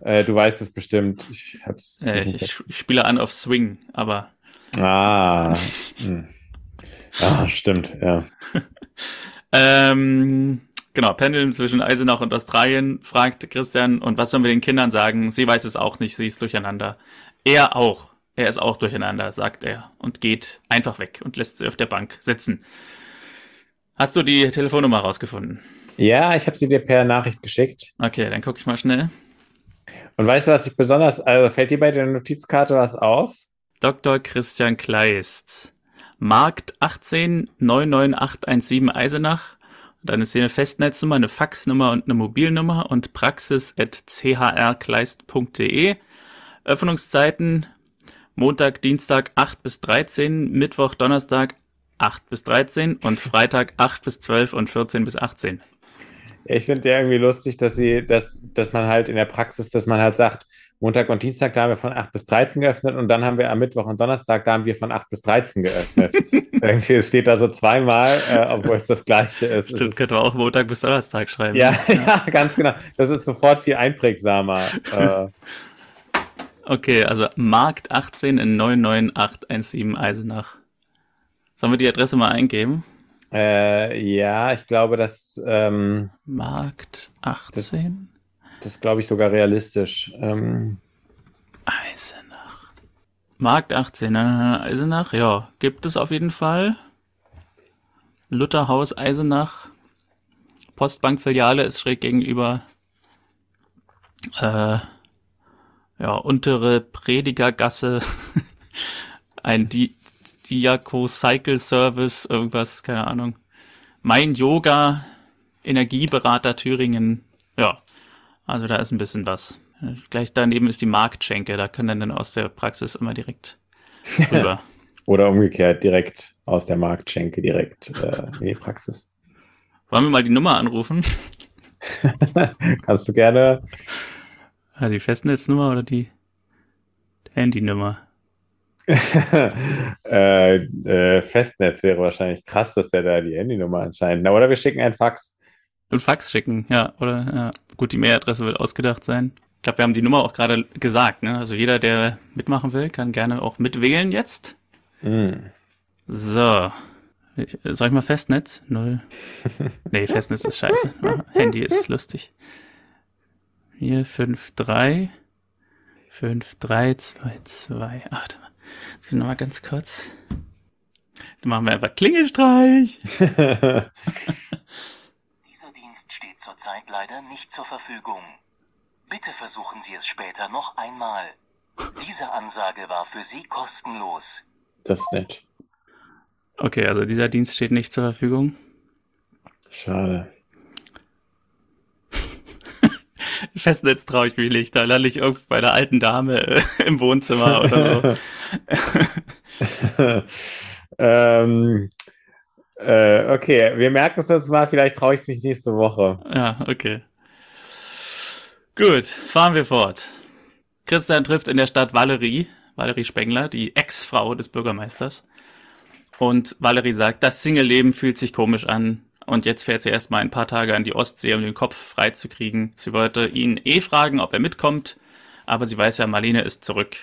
Äh, du weißt es bestimmt. Ich, hab's äh, ich, ich spiele an auf Swing, aber. Ah. Hm. Ja, stimmt, ja. [laughs] ähm, genau, pendeln zwischen Eisenach und Australien, fragt Christian. Und was sollen wir den Kindern sagen? Sie weiß es auch nicht, sie ist durcheinander. Er auch. Er ist auch durcheinander, sagt er und geht einfach weg und lässt sie auf der Bank sitzen. Hast du die Telefonnummer rausgefunden? Ja, ich habe sie dir per Nachricht geschickt. Okay, dann gucke ich mal schnell. Und weißt du, was ich besonders, also fällt dir bei der Notizkarte was auf? Dr. Christian Kleist. Markt 18 99817 Eisenach. Dann ist hier eine Festnetznummer, eine Faxnummer und eine Mobilnummer und praxis.chrkleist.de. Öffnungszeiten Montag, Dienstag 8 bis 13, Mittwoch, Donnerstag 8 bis 13 und Freitag 8 bis 12 und 14 bis 18. Ich finde ja irgendwie lustig, dass sie, dass, dass man halt in der Praxis, dass man halt sagt, Montag und Dienstag, da haben wir von 8 bis 13 geöffnet und dann haben wir am Mittwoch und Donnerstag, da haben wir von 8 bis 13 geöffnet. [laughs] Irgendwie steht da so zweimal, äh, obwohl es das gleiche ist. Das könnte man auch Montag bis Donnerstag schreiben. Ja, ja, [laughs] ja, ganz genau. Das ist sofort viel einprägsamer. Äh. Okay, also Markt 18 in 99817 Eisenach. Sollen wir die Adresse mal eingeben? Äh, ja, ich glaube, dass. Ähm, Markt 18? Das, das glaube ich sogar realistisch. Ähm, Eisenach. Markt 18, äh, Eisenach, ja, gibt es auf jeden Fall. Lutherhaus Eisenach. Postbankfiliale ist schräg gegenüber. Äh, ja, untere Predigergasse. [laughs] Ein Di Diaco Cycle Service, irgendwas, keine Ahnung. Mein Yoga, Energieberater Thüringen. Ja, also da ist ein bisschen was. Gleich daneben ist die Marktschenke, da kann dann, dann aus der Praxis immer direkt [laughs] rüber. Oder umgekehrt, direkt aus der Marktschenke direkt äh, in die Praxis. Wollen wir mal die Nummer anrufen? [laughs] Kannst du gerne. Also die Festnetznummer oder die Handynummer? [laughs] äh, äh, Festnetz wäre wahrscheinlich krass, dass der da die Handynummer anscheinend. Na, oder wir schicken einen Fax. Ein Fax schicken, ja. Oder ja. gut, die Mailadresse wird ausgedacht sein. Ich glaube, wir haben die Nummer auch gerade gesagt. Ne? Also jeder, der mitmachen will, kann gerne auch mitwählen jetzt. Mm. So. Ich, soll ich mal Festnetz? Null. [laughs] nee, Festnetz ist scheiße. Handy ist lustig. 4, 5, 3, 5, 3, 2, 2. Ach, noch mal ganz kurz. Dann machen wir einfach Klingelstreich. [laughs] Dieser Dienst steht zurzeit leider nicht zur Verfügung. Bitte versuchen Sie es später noch einmal. Diese Ansage war für Sie kostenlos. Das ist nett. Okay, also dieser Dienst steht nicht zur Verfügung. Schade. [laughs] Festnetz traue ich mich nicht. Da lande ich irgendwo bei der alten Dame äh, im Wohnzimmer oder so. [laughs] ähm, äh, okay, wir merken es uns mal. Vielleicht traue ich es mich nächste Woche. Ja, okay. Gut, fahren wir fort. Christian trifft in der Stadt Valerie, Valerie Spengler, die Ex-Frau des Bürgermeisters. Und Valerie sagt, das Single-Leben fühlt sich komisch an. Und jetzt fährt sie erstmal ein paar Tage an die Ostsee, um den Kopf freizukriegen. Sie wollte ihn eh fragen, ob er mitkommt, aber sie weiß ja, Marlene ist zurück.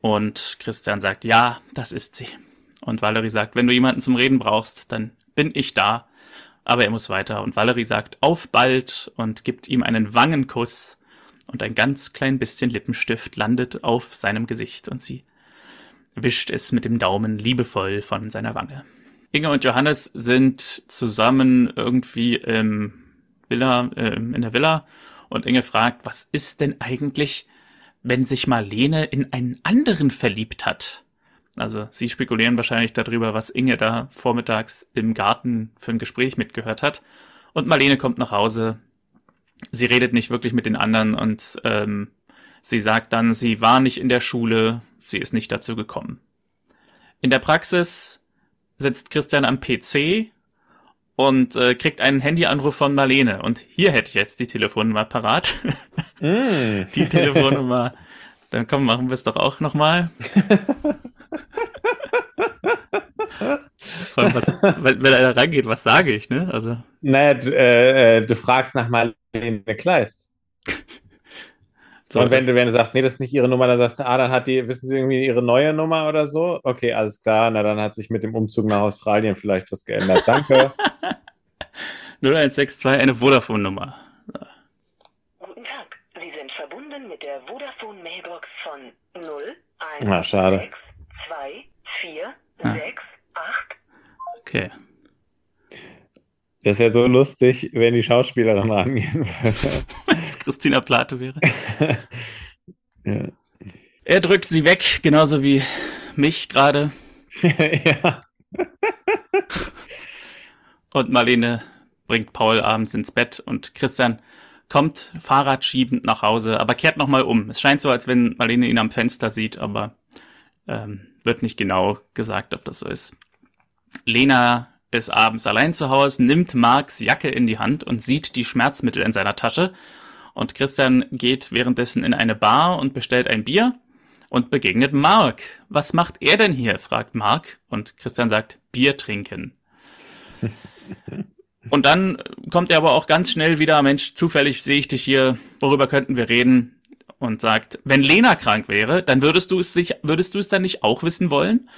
Und Christian sagt, ja, das ist sie. Und Valerie sagt, wenn du jemanden zum Reden brauchst, dann bin ich da. Aber er muss weiter. Und Valerie sagt, auf bald und gibt ihm einen Wangenkuss. Und ein ganz klein bisschen Lippenstift landet auf seinem Gesicht und sie wischt es mit dem Daumen liebevoll von seiner Wange. Inge und Johannes sind zusammen irgendwie im Villa, äh, in der Villa und Inge fragt, was ist denn eigentlich, wenn sich Marlene in einen anderen verliebt hat? Also sie spekulieren wahrscheinlich darüber, was Inge da vormittags im Garten für ein Gespräch mitgehört hat. Und Marlene kommt nach Hause. Sie redet nicht wirklich mit den anderen und ähm, sie sagt dann, sie war nicht in der Schule, sie ist nicht dazu gekommen. In der Praxis sitzt Christian am PC und äh, kriegt einen Handyanruf von Marlene. Und hier hätte ich jetzt die Telefonnummer parat. [laughs] Mm. die Telefonnummer. Dann komm, machen wir es doch auch nochmal. [laughs] was, wenn, wenn einer rangeht, was sage ich, ne? Also. Naja, du, äh, äh du fragst nach Marlene Kleist. So, und wenn du, wenn du sagst, nee, das ist nicht ihre Nummer, dann sagst du, ah, dann hat die, wissen Sie irgendwie ihre neue Nummer oder so? Okay, alles klar, na dann hat sich mit dem Umzug nach Australien vielleicht was geändert. Danke. [laughs] 0162, eine Vodafone-Nummer. Guten Tag, Sie sind verbunden mit der Vodafone Mailbox von 0, 1, ah, schade. 6, 2, 4, ah. 6, 8. Okay. Das wäre so lustig, wenn die Schauspielerin rangehen würde. Dass [laughs] Christina Plate wäre. [laughs] ja. Er drückt sie weg, genauso wie mich gerade. [laughs] ja. Und Marlene bringt Paul abends ins Bett und Christian kommt Fahrrad schiebend nach Hause, aber kehrt nochmal um. Es scheint so, als wenn Marlene ihn am Fenster sieht, aber ähm, wird nicht genau gesagt, ob das so ist. Lena ist abends allein zu Hause, nimmt Marks Jacke in die Hand und sieht die Schmerzmittel in seiner Tasche. Und Christian geht währenddessen in eine Bar und bestellt ein Bier und begegnet Mark. Was macht er denn hier? fragt Mark. Und Christian sagt, Bier trinken. [laughs] und dann kommt er aber auch ganz schnell wieder, Mensch, zufällig sehe ich dich hier, worüber könnten wir reden? Und sagt, wenn Lena krank wäre, dann würdest du es sich, würdest du es dann nicht auch wissen wollen?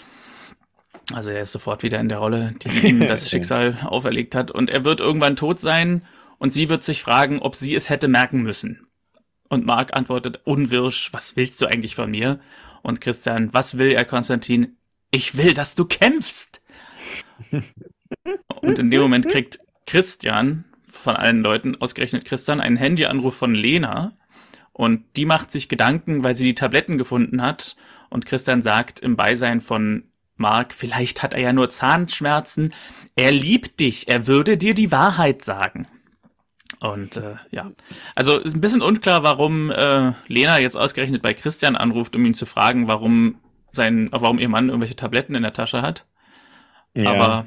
Also er ist sofort wieder in der Rolle, die ihm [laughs] das Schicksal auferlegt hat. Und er wird irgendwann tot sein und sie wird sich fragen, ob sie es hätte merken müssen. Und Mark antwortet unwirsch, was willst du eigentlich von mir? Und Christian, was will er, Konstantin? Ich will, dass du kämpfst. Und in dem Moment kriegt Christian von allen Leuten, ausgerechnet Christian, einen Handyanruf von Lena. Und die macht sich Gedanken, weil sie die Tabletten gefunden hat. Und Christian sagt im Beisein von Mark, vielleicht hat er ja nur Zahnschmerzen. Er liebt dich, er würde dir die Wahrheit sagen. Und äh, ja, also ist ein bisschen unklar, warum äh, Lena jetzt ausgerechnet bei Christian anruft, um ihn zu fragen, warum sein, warum ihr Mann irgendwelche Tabletten in der Tasche hat. Ja. Aber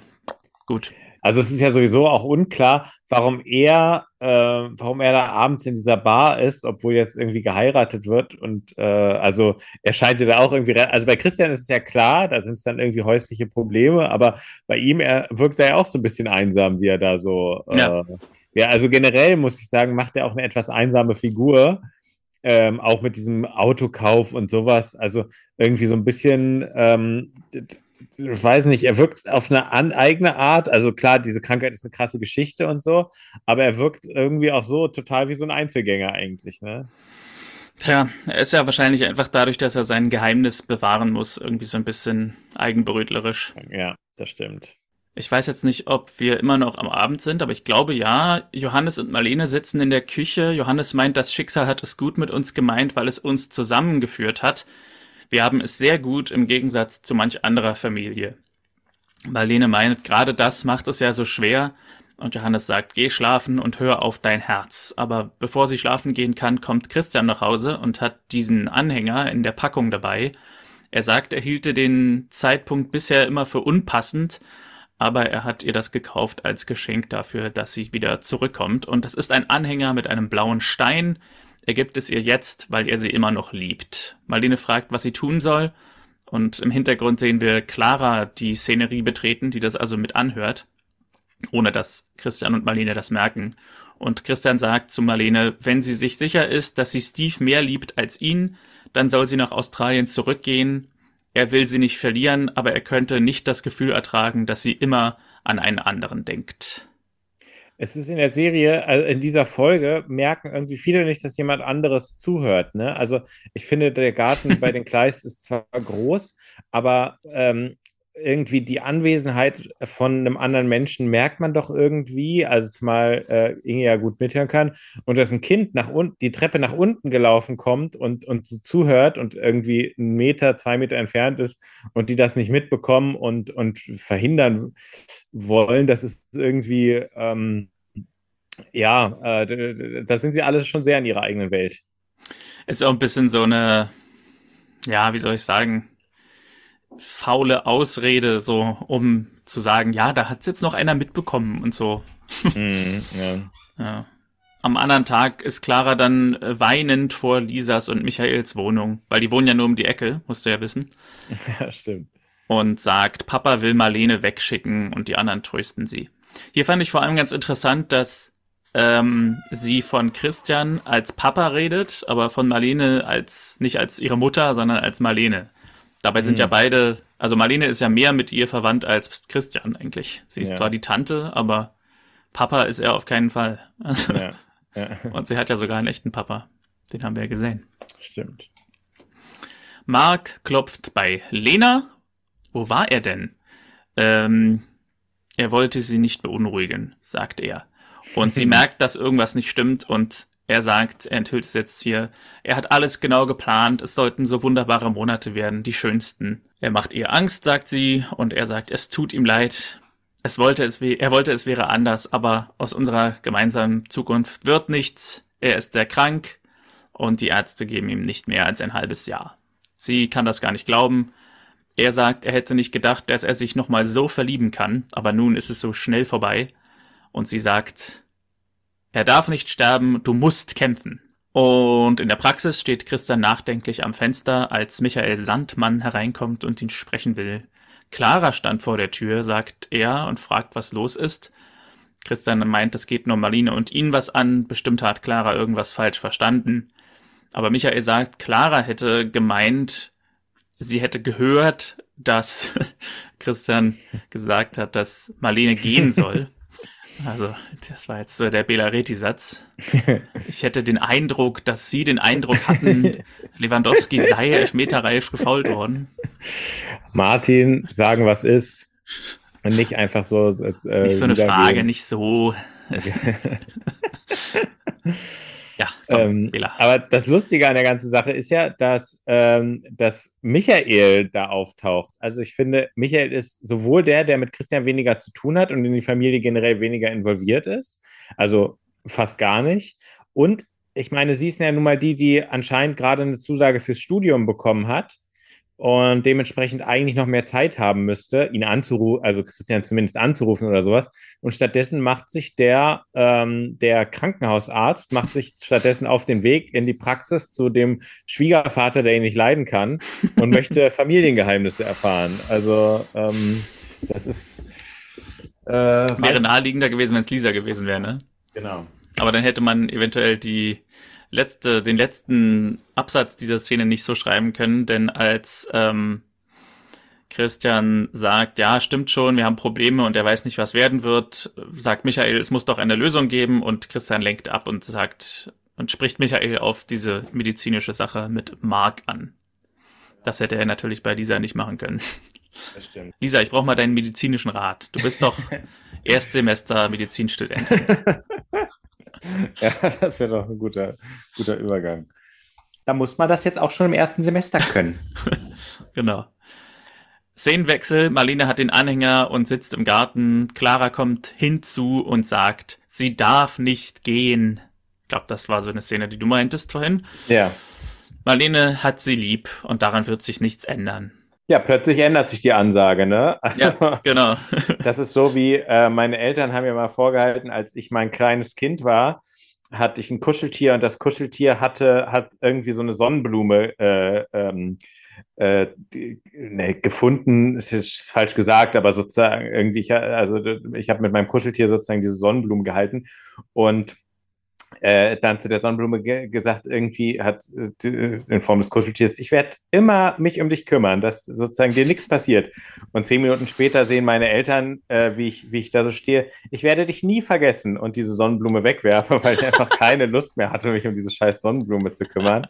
gut. Also es ist ja sowieso auch unklar, warum er, äh, warum er da abends in dieser Bar ist, obwohl jetzt irgendwie geheiratet wird. Und äh, also er scheint ja da auch irgendwie, also bei Christian ist es ja klar, da sind es dann irgendwie häusliche Probleme, aber bei ihm er wirkt er ja auch so ein bisschen einsam, wie er da so. Äh, ja. ja, also generell muss ich sagen, macht er auch eine etwas einsame Figur. Ähm, auch mit diesem Autokauf und sowas. Also irgendwie so ein bisschen, ähm, ich weiß nicht, er wirkt auf eine an, eigene Art. Also klar, diese Krankheit ist eine krasse Geschichte und so, aber er wirkt irgendwie auch so total wie so ein Einzelgänger eigentlich, ne? Tja, er ist ja wahrscheinlich einfach dadurch, dass er sein Geheimnis bewahren muss, irgendwie so ein bisschen eigenbrötlerisch. Ja, das stimmt. Ich weiß jetzt nicht, ob wir immer noch am Abend sind, aber ich glaube ja. Johannes und Marlene sitzen in der Küche. Johannes meint, das Schicksal hat es gut mit uns gemeint, weil es uns zusammengeführt hat. Wir haben es sehr gut im Gegensatz zu manch anderer Familie. Marlene meint, gerade das macht es ja so schwer. Und Johannes sagt, geh schlafen und hör auf dein Herz. Aber bevor sie schlafen gehen kann, kommt Christian nach Hause und hat diesen Anhänger in der Packung dabei. Er sagt, er hielte den Zeitpunkt bisher immer für unpassend, aber er hat ihr das gekauft als Geschenk dafür, dass sie wieder zurückkommt. Und das ist ein Anhänger mit einem blauen Stein. Er gibt es ihr jetzt, weil er sie immer noch liebt. Marlene fragt, was sie tun soll. Und im Hintergrund sehen wir Clara die Szenerie betreten, die das also mit anhört, ohne dass Christian und Marlene das merken. Und Christian sagt zu Marlene, wenn sie sich sicher ist, dass sie Steve mehr liebt als ihn, dann soll sie nach Australien zurückgehen er will sie nicht verlieren, aber er könnte nicht das Gefühl ertragen, dass sie immer an einen anderen denkt. Es ist in der Serie, also in dieser Folge, merken irgendwie viele nicht, dass jemand anderes zuhört. Ne? Also ich finde, der Garten [laughs] bei den Kleist ist zwar groß, aber ähm, irgendwie die Anwesenheit von einem anderen Menschen merkt man doch irgendwie, also zumal äh, Inge ja gut mithören kann, und dass ein Kind nach unten, die Treppe nach unten gelaufen kommt und, und so zuhört und irgendwie einen Meter, zwei Meter entfernt ist und die das nicht mitbekommen und, und verhindern wollen, das ist irgendwie, ähm, ja, äh, da sind sie alle schon sehr in ihrer eigenen Welt. Ist auch ein bisschen so eine, ja, wie soll ich sagen, faule Ausrede, so um zu sagen, ja, da hat es jetzt noch einer mitbekommen und so. Mm, ja. [laughs] ja. Am anderen Tag ist Clara dann äh, weinend vor Lisas und Michaels Wohnung, weil die wohnen ja nur um die Ecke, musst du ja wissen. [laughs] Ja, stimmt. Und sagt, Papa will Marlene wegschicken und die anderen trösten sie. Hier fand ich vor allem ganz interessant, dass ähm, sie von Christian als Papa redet, aber von Marlene als nicht als ihre Mutter, sondern als Marlene. Dabei sind mhm. ja beide, also Marlene ist ja mehr mit ihr verwandt als Christian eigentlich. Sie ist ja. zwar die Tante, aber Papa ist er auf keinen Fall. Also, ja. Ja. [laughs] Und sie hat ja sogar einen echten Papa. Den haben wir ja gesehen. Stimmt. Mark klopft bei Lena. Wo war er denn? Ähm, er wollte sie nicht beunruhigen, sagt er. Und sie [laughs] merkt, dass irgendwas nicht stimmt und er sagt, er enthüllt es jetzt hier, er hat alles genau geplant, es sollten so wunderbare Monate werden, die schönsten. Er macht ihr Angst, sagt sie, und er sagt, es tut ihm leid. Es wollte es, er wollte es wäre anders, aber aus unserer gemeinsamen Zukunft wird nichts. Er ist sehr krank und die Ärzte geben ihm nicht mehr als ein halbes Jahr. Sie kann das gar nicht glauben. Er sagt, er hätte nicht gedacht, dass er sich nochmal so verlieben kann, aber nun ist es so schnell vorbei. Und sie sagt, er darf nicht sterben, du musst kämpfen. Und in der Praxis steht Christian nachdenklich am Fenster, als Michael Sandmann hereinkommt und ihn sprechen will. Clara stand vor der Tür, sagt er und fragt, was los ist. Christian meint, es geht nur Marlene und ihn was an. Bestimmt hat Clara irgendwas falsch verstanden. Aber Michael sagt, Clara hätte gemeint, sie hätte gehört, dass [laughs] Christian gesagt hat, dass Marlene gehen soll. [laughs] Also, das war jetzt so der Belareti-Satz. Ich hätte den Eindruck, dass Sie den Eindruck hatten, [laughs] Lewandowski sei elfmeterreif gefault worden. Martin, sagen, was ist. Und nicht einfach so. Äh, nicht so eine Frage, nicht so. [laughs] [laughs] Ja, komm, ähm, aber das Lustige an der ganzen Sache ist ja, dass, ähm, dass Michael da auftaucht. Also ich finde, Michael ist sowohl der, der mit Christian weniger zu tun hat und in die Familie generell weniger involviert ist, also fast gar nicht. Und ich meine, sie ist ja nun mal die, die anscheinend gerade eine Zusage fürs Studium bekommen hat. Und dementsprechend eigentlich noch mehr Zeit haben müsste, ihn anzurufen, also Christian zumindest anzurufen oder sowas. Und stattdessen macht sich der, ähm, der Krankenhausarzt, macht sich [laughs] stattdessen auf den Weg in die Praxis zu dem Schwiegervater, der ihn nicht leiden kann und möchte [laughs] Familiengeheimnisse erfahren. Also ähm, das ist äh, wäre naheliegender gewesen, wenn es Lisa gewesen wäre, ne? Genau. Aber dann hätte man eventuell die letzte, den letzten Absatz dieser Szene nicht so schreiben können, denn als ähm, Christian sagt, ja, stimmt schon, wir haben Probleme und er weiß nicht, was werden wird, sagt Michael, es muss doch eine Lösung geben und Christian lenkt ab und sagt und spricht Michael auf diese medizinische Sache mit Mark an. Das hätte er natürlich bei Lisa nicht machen können. Das stimmt. Lisa, ich brauche mal deinen medizinischen Rat. Du bist doch [laughs] Erstsemester Medizinstudent. [laughs] [laughs] ja, das wäre doch ein guter, guter Übergang. Da muss man das jetzt auch schon im ersten Semester können. [laughs] genau. Szenenwechsel, Marlene hat den Anhänger und sitzt im Garten. Clara kommt hinzu und sagt, sie darf nicht gehen. Ich glaube, das war so eine Szene, die du meintest vorhin. Ja. Marlene hat sie lieb und daran wird sich nichts ändern. Ja, plötzlich ändert sich die Ansage, ne? Ja, [laughs] genau. das ist so wie äh, meine Eltern haben mir mal vorgehalten, als ich mein kleines Kind war, hatte ich ein Kuscheltier und das Kuscheltier hatte hat irgendwie so eine Sonnenblume äh, ähm, äh, ne, gefunden, ist jetzt falsch gesagt, aber sozusagen irgendwie, ich, also ich habe mit meinem Kuscheltier sozusagen diese Sonnenblume gehalten und äh, dann zu der Sonnenblume ge gesagt, irgendwie hat äh, in Form des Kuscheltiers, ich werde immer mich um dich kümmern, dass sozusagen dir nichts passiert. Und zehn Minuten später sehen meine Eltern, äh, wie, ich, wie ich da so stehe, ich werde dich nie vergessen und diese Sonnenblume wegwerfe, [laughs] weil ich einfach keine Lust mehr hatte, mich um diese scheiß Sonnenblume zu kümmern.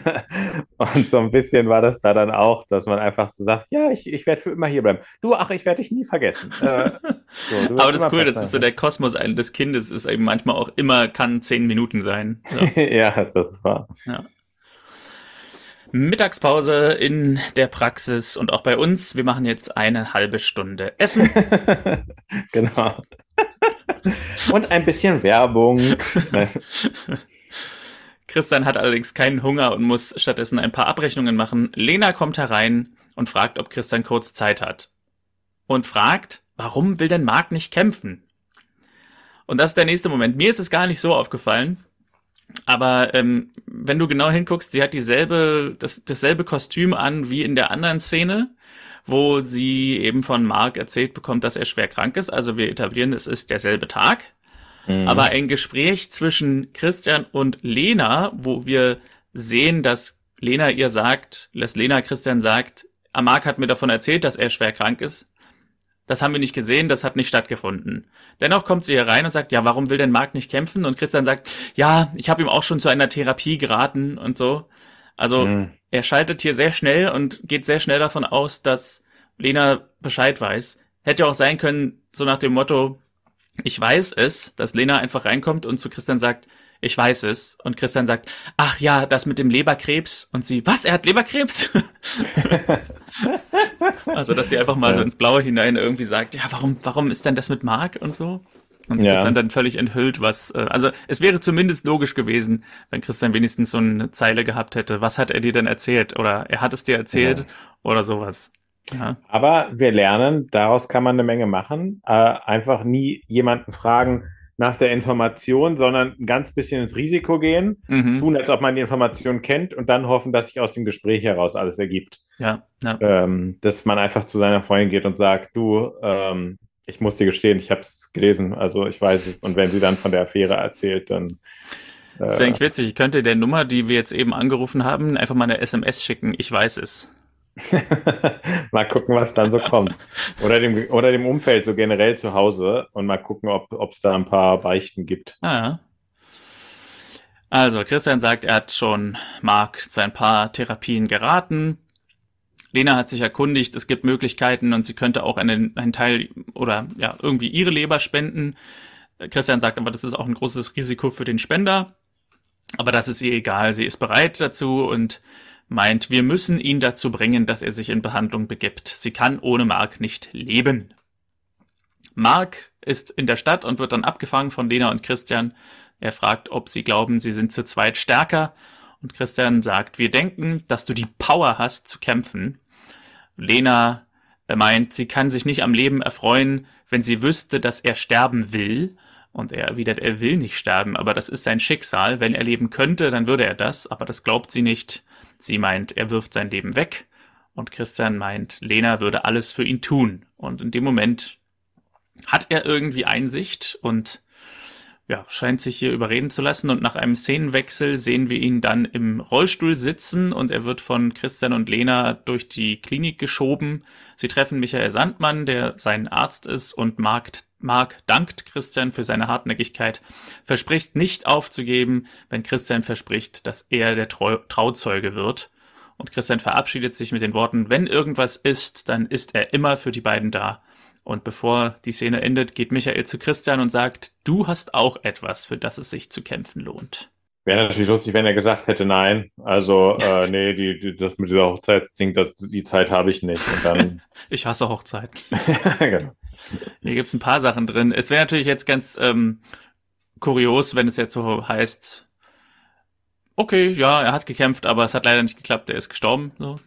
[laughs] und so ein bisschen war das da dann auch, dass man einfach so sagt, ja, ich, ich werde für immer hier bleiben. Du, ach, ich werde dich nie vergessen. [laughs] So, Aber das ist cool, das ist so der Kosmos des Kindes, ist eben manchmal auch immer, kann zehn Minuten sein. Ja, [laughs] ja das war. Ja. Mittagspause in der Praxis und auch bei uns. Wir machen jetzt eine halbe Stunde Essen. [laughs] genau. und ein bisschen Werbung. [laughs] Christian hat allerdings keinen Hunger und muss stattdessen ein paar Abrechnungen machen. Lena kommt herein und fragt, ob Christian kurz Zeit hat. Und fragt, warum will denn Marc nicht kämpfen? Und das ist der nächste Moment. Mir ist es gar nicht so aufgefallen. Aber ähm, wenn du genau hinguckst, sie hat dieselbe, das, dasselbe Kostüm an wie in der anderen Szene, wo sie eben von Mark erzählt bekommt, dass er schwer krank ist. Also wir etablieren, es ist derselbe Tag. Mhm. Aber ein Gespräch zwischen Christian und Lena, wo wir sehen, dass Lena ihr sagt, dass Lena Christian sagt, Mark hat mir davon erzählt, dass er schwer krank ist. Das haben wir nicht gesehen, das hat nicht stattgefunden. Dennoch kommt sie hier rein und sagt, ja, warum will denn Marc nicht kämpfen? Und Christian sagt, ja, ich habe ihm auch schon zu einer Therapie geraten und so. Also mhm. er schaltet hier sehr schnell und geht sehr schnell davon aus, dass Lena Bescheid weiß. Hätte auch sein können, so nach dem Motto, ich weiß es, dass Lena einfach reinkommt und zu Christian sagt, ich weiß es. Und Christian sagt, ach ja, das mit dem Leberkrebs. Und sie, was, er hat Leberkrebs? [laughs] also, dass sie einfach mal ja. so ins Blaue hinein irgendwie sagt, ja, warum, warum ist denn das mit Mark und so? Und ja. Christian dann völlig enthüllt, was, äh, also es wäre zumindest logisch gewesen, wenn Christian wenigstens so eine Zeile gehabt hätte. Was hat er dir denn erzählt? Oder er hat es dir erzählt ja. oder sowas. Ja. Aber wir lernen, daraus kann man eine Menge machen. Äh, einfach nie jemanden fragen, nach der Information, sondern ein ganz bisschen ins Risiko gehen, mhm. tun, als ob man die Information kennt und dann hoffen, dass sich aus dem Gespräch heraus alles ergibt. Ja, ja. Ähm, dass man einfach zu seiner Freundin geht und sagt, du, ähm, ich muss dir gestehen, ich habe es gelesen, also ich weiß es. Und wenn sie dann von der Affäre erzählt, dann. Äh, das wäre eigentlich witzig. Ich könnte der Nummer, die wir jetzt eben angerufen haben, einfach mal eine SMS schicken. Ich weiß es. [laughs] mal gucken, was dann so kommt. Oder dem, oder dem Umfeld so generell zu Hause und mal gucken, ob es da ein paar Beichten gibt. Ah. Also, Christian sagt, er hat schon Marc zu ein paar Therapien geraten. Lena hat sich erkundigt, es gibt Möglichkeiten und sie könnte auch einen, einen Teil oder ja, irgendwie ihre Leber spenden. Christian sagt aber, das ist auch ein großes Risiko für den Spender. Aber das ist ihr egal. Sie ist bereit dazu und meint, wir müssen ihn dazu bringen, dass er sich in Behandlung begibt. Sie kann ohne Mark nicht leben. Mark ist in der Stadt und wird dann abgefangen von Lena und Christian. Er fragt, ob sie glauben, sie sind zu zweit stärker. Und Christian sagt, wir denken, dass du die Power hast zu kämpfen. Lena meint, sie kann sich nicht am Leben erfreuen, wenn sie wüsste, dass er sterben will. Und er erwidert, er will nicht sterben, aber das ist sein Schicksal. Wenn er leben könnte, dann würde er das, aber das glaubt sie nicht. Sie meint, er wirft sein Leben weg. Und Christian meint, Lena würde alles für ihn tun. Und in dem Moment hat er irgendwie Einsicht und ja, scheint sich hier überreden zu lassen. Und nach einem Szenenwechsel sehen wir ihn dann im Rollstuhl sitzen und er wird von Christian und Lena durch die Klinik geschoben. Sie treffen Michael Sandmann, der sein Arzt ist, und Mark, Mark dankt Christian für seine Hartnäckigkeit, verspricht nicht aufzugeben, wenn Christian verspricht, dass er der Trau Trauzeuge wird. Und Christian verabschiedet sich mit den Worten, wenn irgendwas ist, dann ist er immer für die beiden da. Und bevor die Szene endet, geht Michael zu Christian und sagt, du hast auch etwas, für das es sich zu kämpfen lohnt. Wäre natürlich lustig, wenn er gesagt hätte, nein. Also, äh, [laughs] nee, die, die, das mit dieser Hochzeit das, die Zeit habe ich nicht. Und dann. [laughs] ich hasse Hochzeiten. [laughs] genau. Hier gibt es ein paar Sachen drin. Es wäre natürlich jetzt ganz ähm, kurios, wenn es jetzt so heißt, okay, ja, er hat gekämpft, aber es hat leider nicht geklappt, er ist gestorben. So.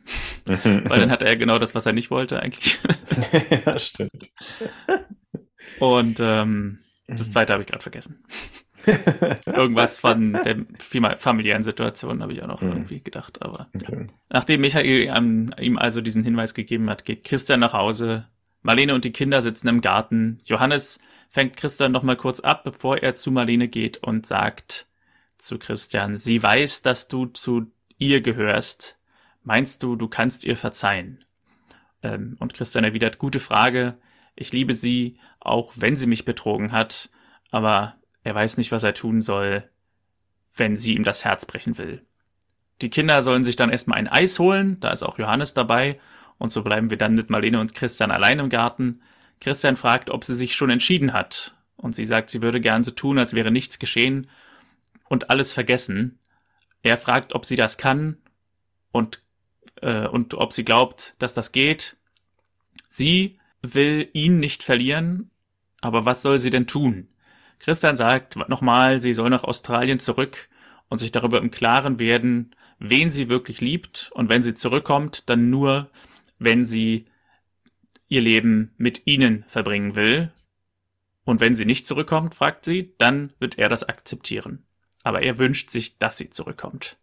Weil dann hat er genau das, was er nicht wollte, eigentlich. ja, stimmt. Und ähm, das zweite habe ich gerade vergessen. Irgendwas von der familiären Situation habe ich auch noch mhm. irgendwie gedacht. Aber okay. nachdem Michael ähm, ihm also diesen Hinweis gegeben hat, geht Christian nach Hause. Marlene und die Kinder sitzen im Garten. Johannes fängt Christian noch mal kurz ab, bevor er zu Marlene geht und sagt, zu Christian. Sie weiß, dass du zu ihr gehörst. Meinst du, du kannst ihr verzeihen? Ähm, und Christian erwidert, gute Frage. Ich liebe sie, auch wenn sie mich betrogen hat, aber er weiß nicht, was er tun soll, wenn sie ihm das Herz brechen will. Die Kinder sollen sich dann erstmal ein Eis holen, da ist auch Johannes dabei, und so bleiben wir dann mit Marlene und Christian allein im Garten. Christian fragt, ob sie sich schon entschieden hat, und sie sagt, sie würde gern so tun, als wäre nichts geschehen, und alles vergessen. Er fragt, ob sie das kann und, äh, und ob sie glaubt, dass das geht. Sie will ihn nicht verlieren, aber was soll sie denn tun? Christian sagt nochmal, sie soll nach Australien zurück und sich darüber im Klaren werden, wen sie wirklich liebt und wenn sie zurückkommt, dann nur, wenn sie ihr Leben mit ihnen verbringen will. Und wenn sie nicht zurückkommt, fragt sie, dann wird er das akzeptieren aber er wünscht sich, dass sie zurückkommt.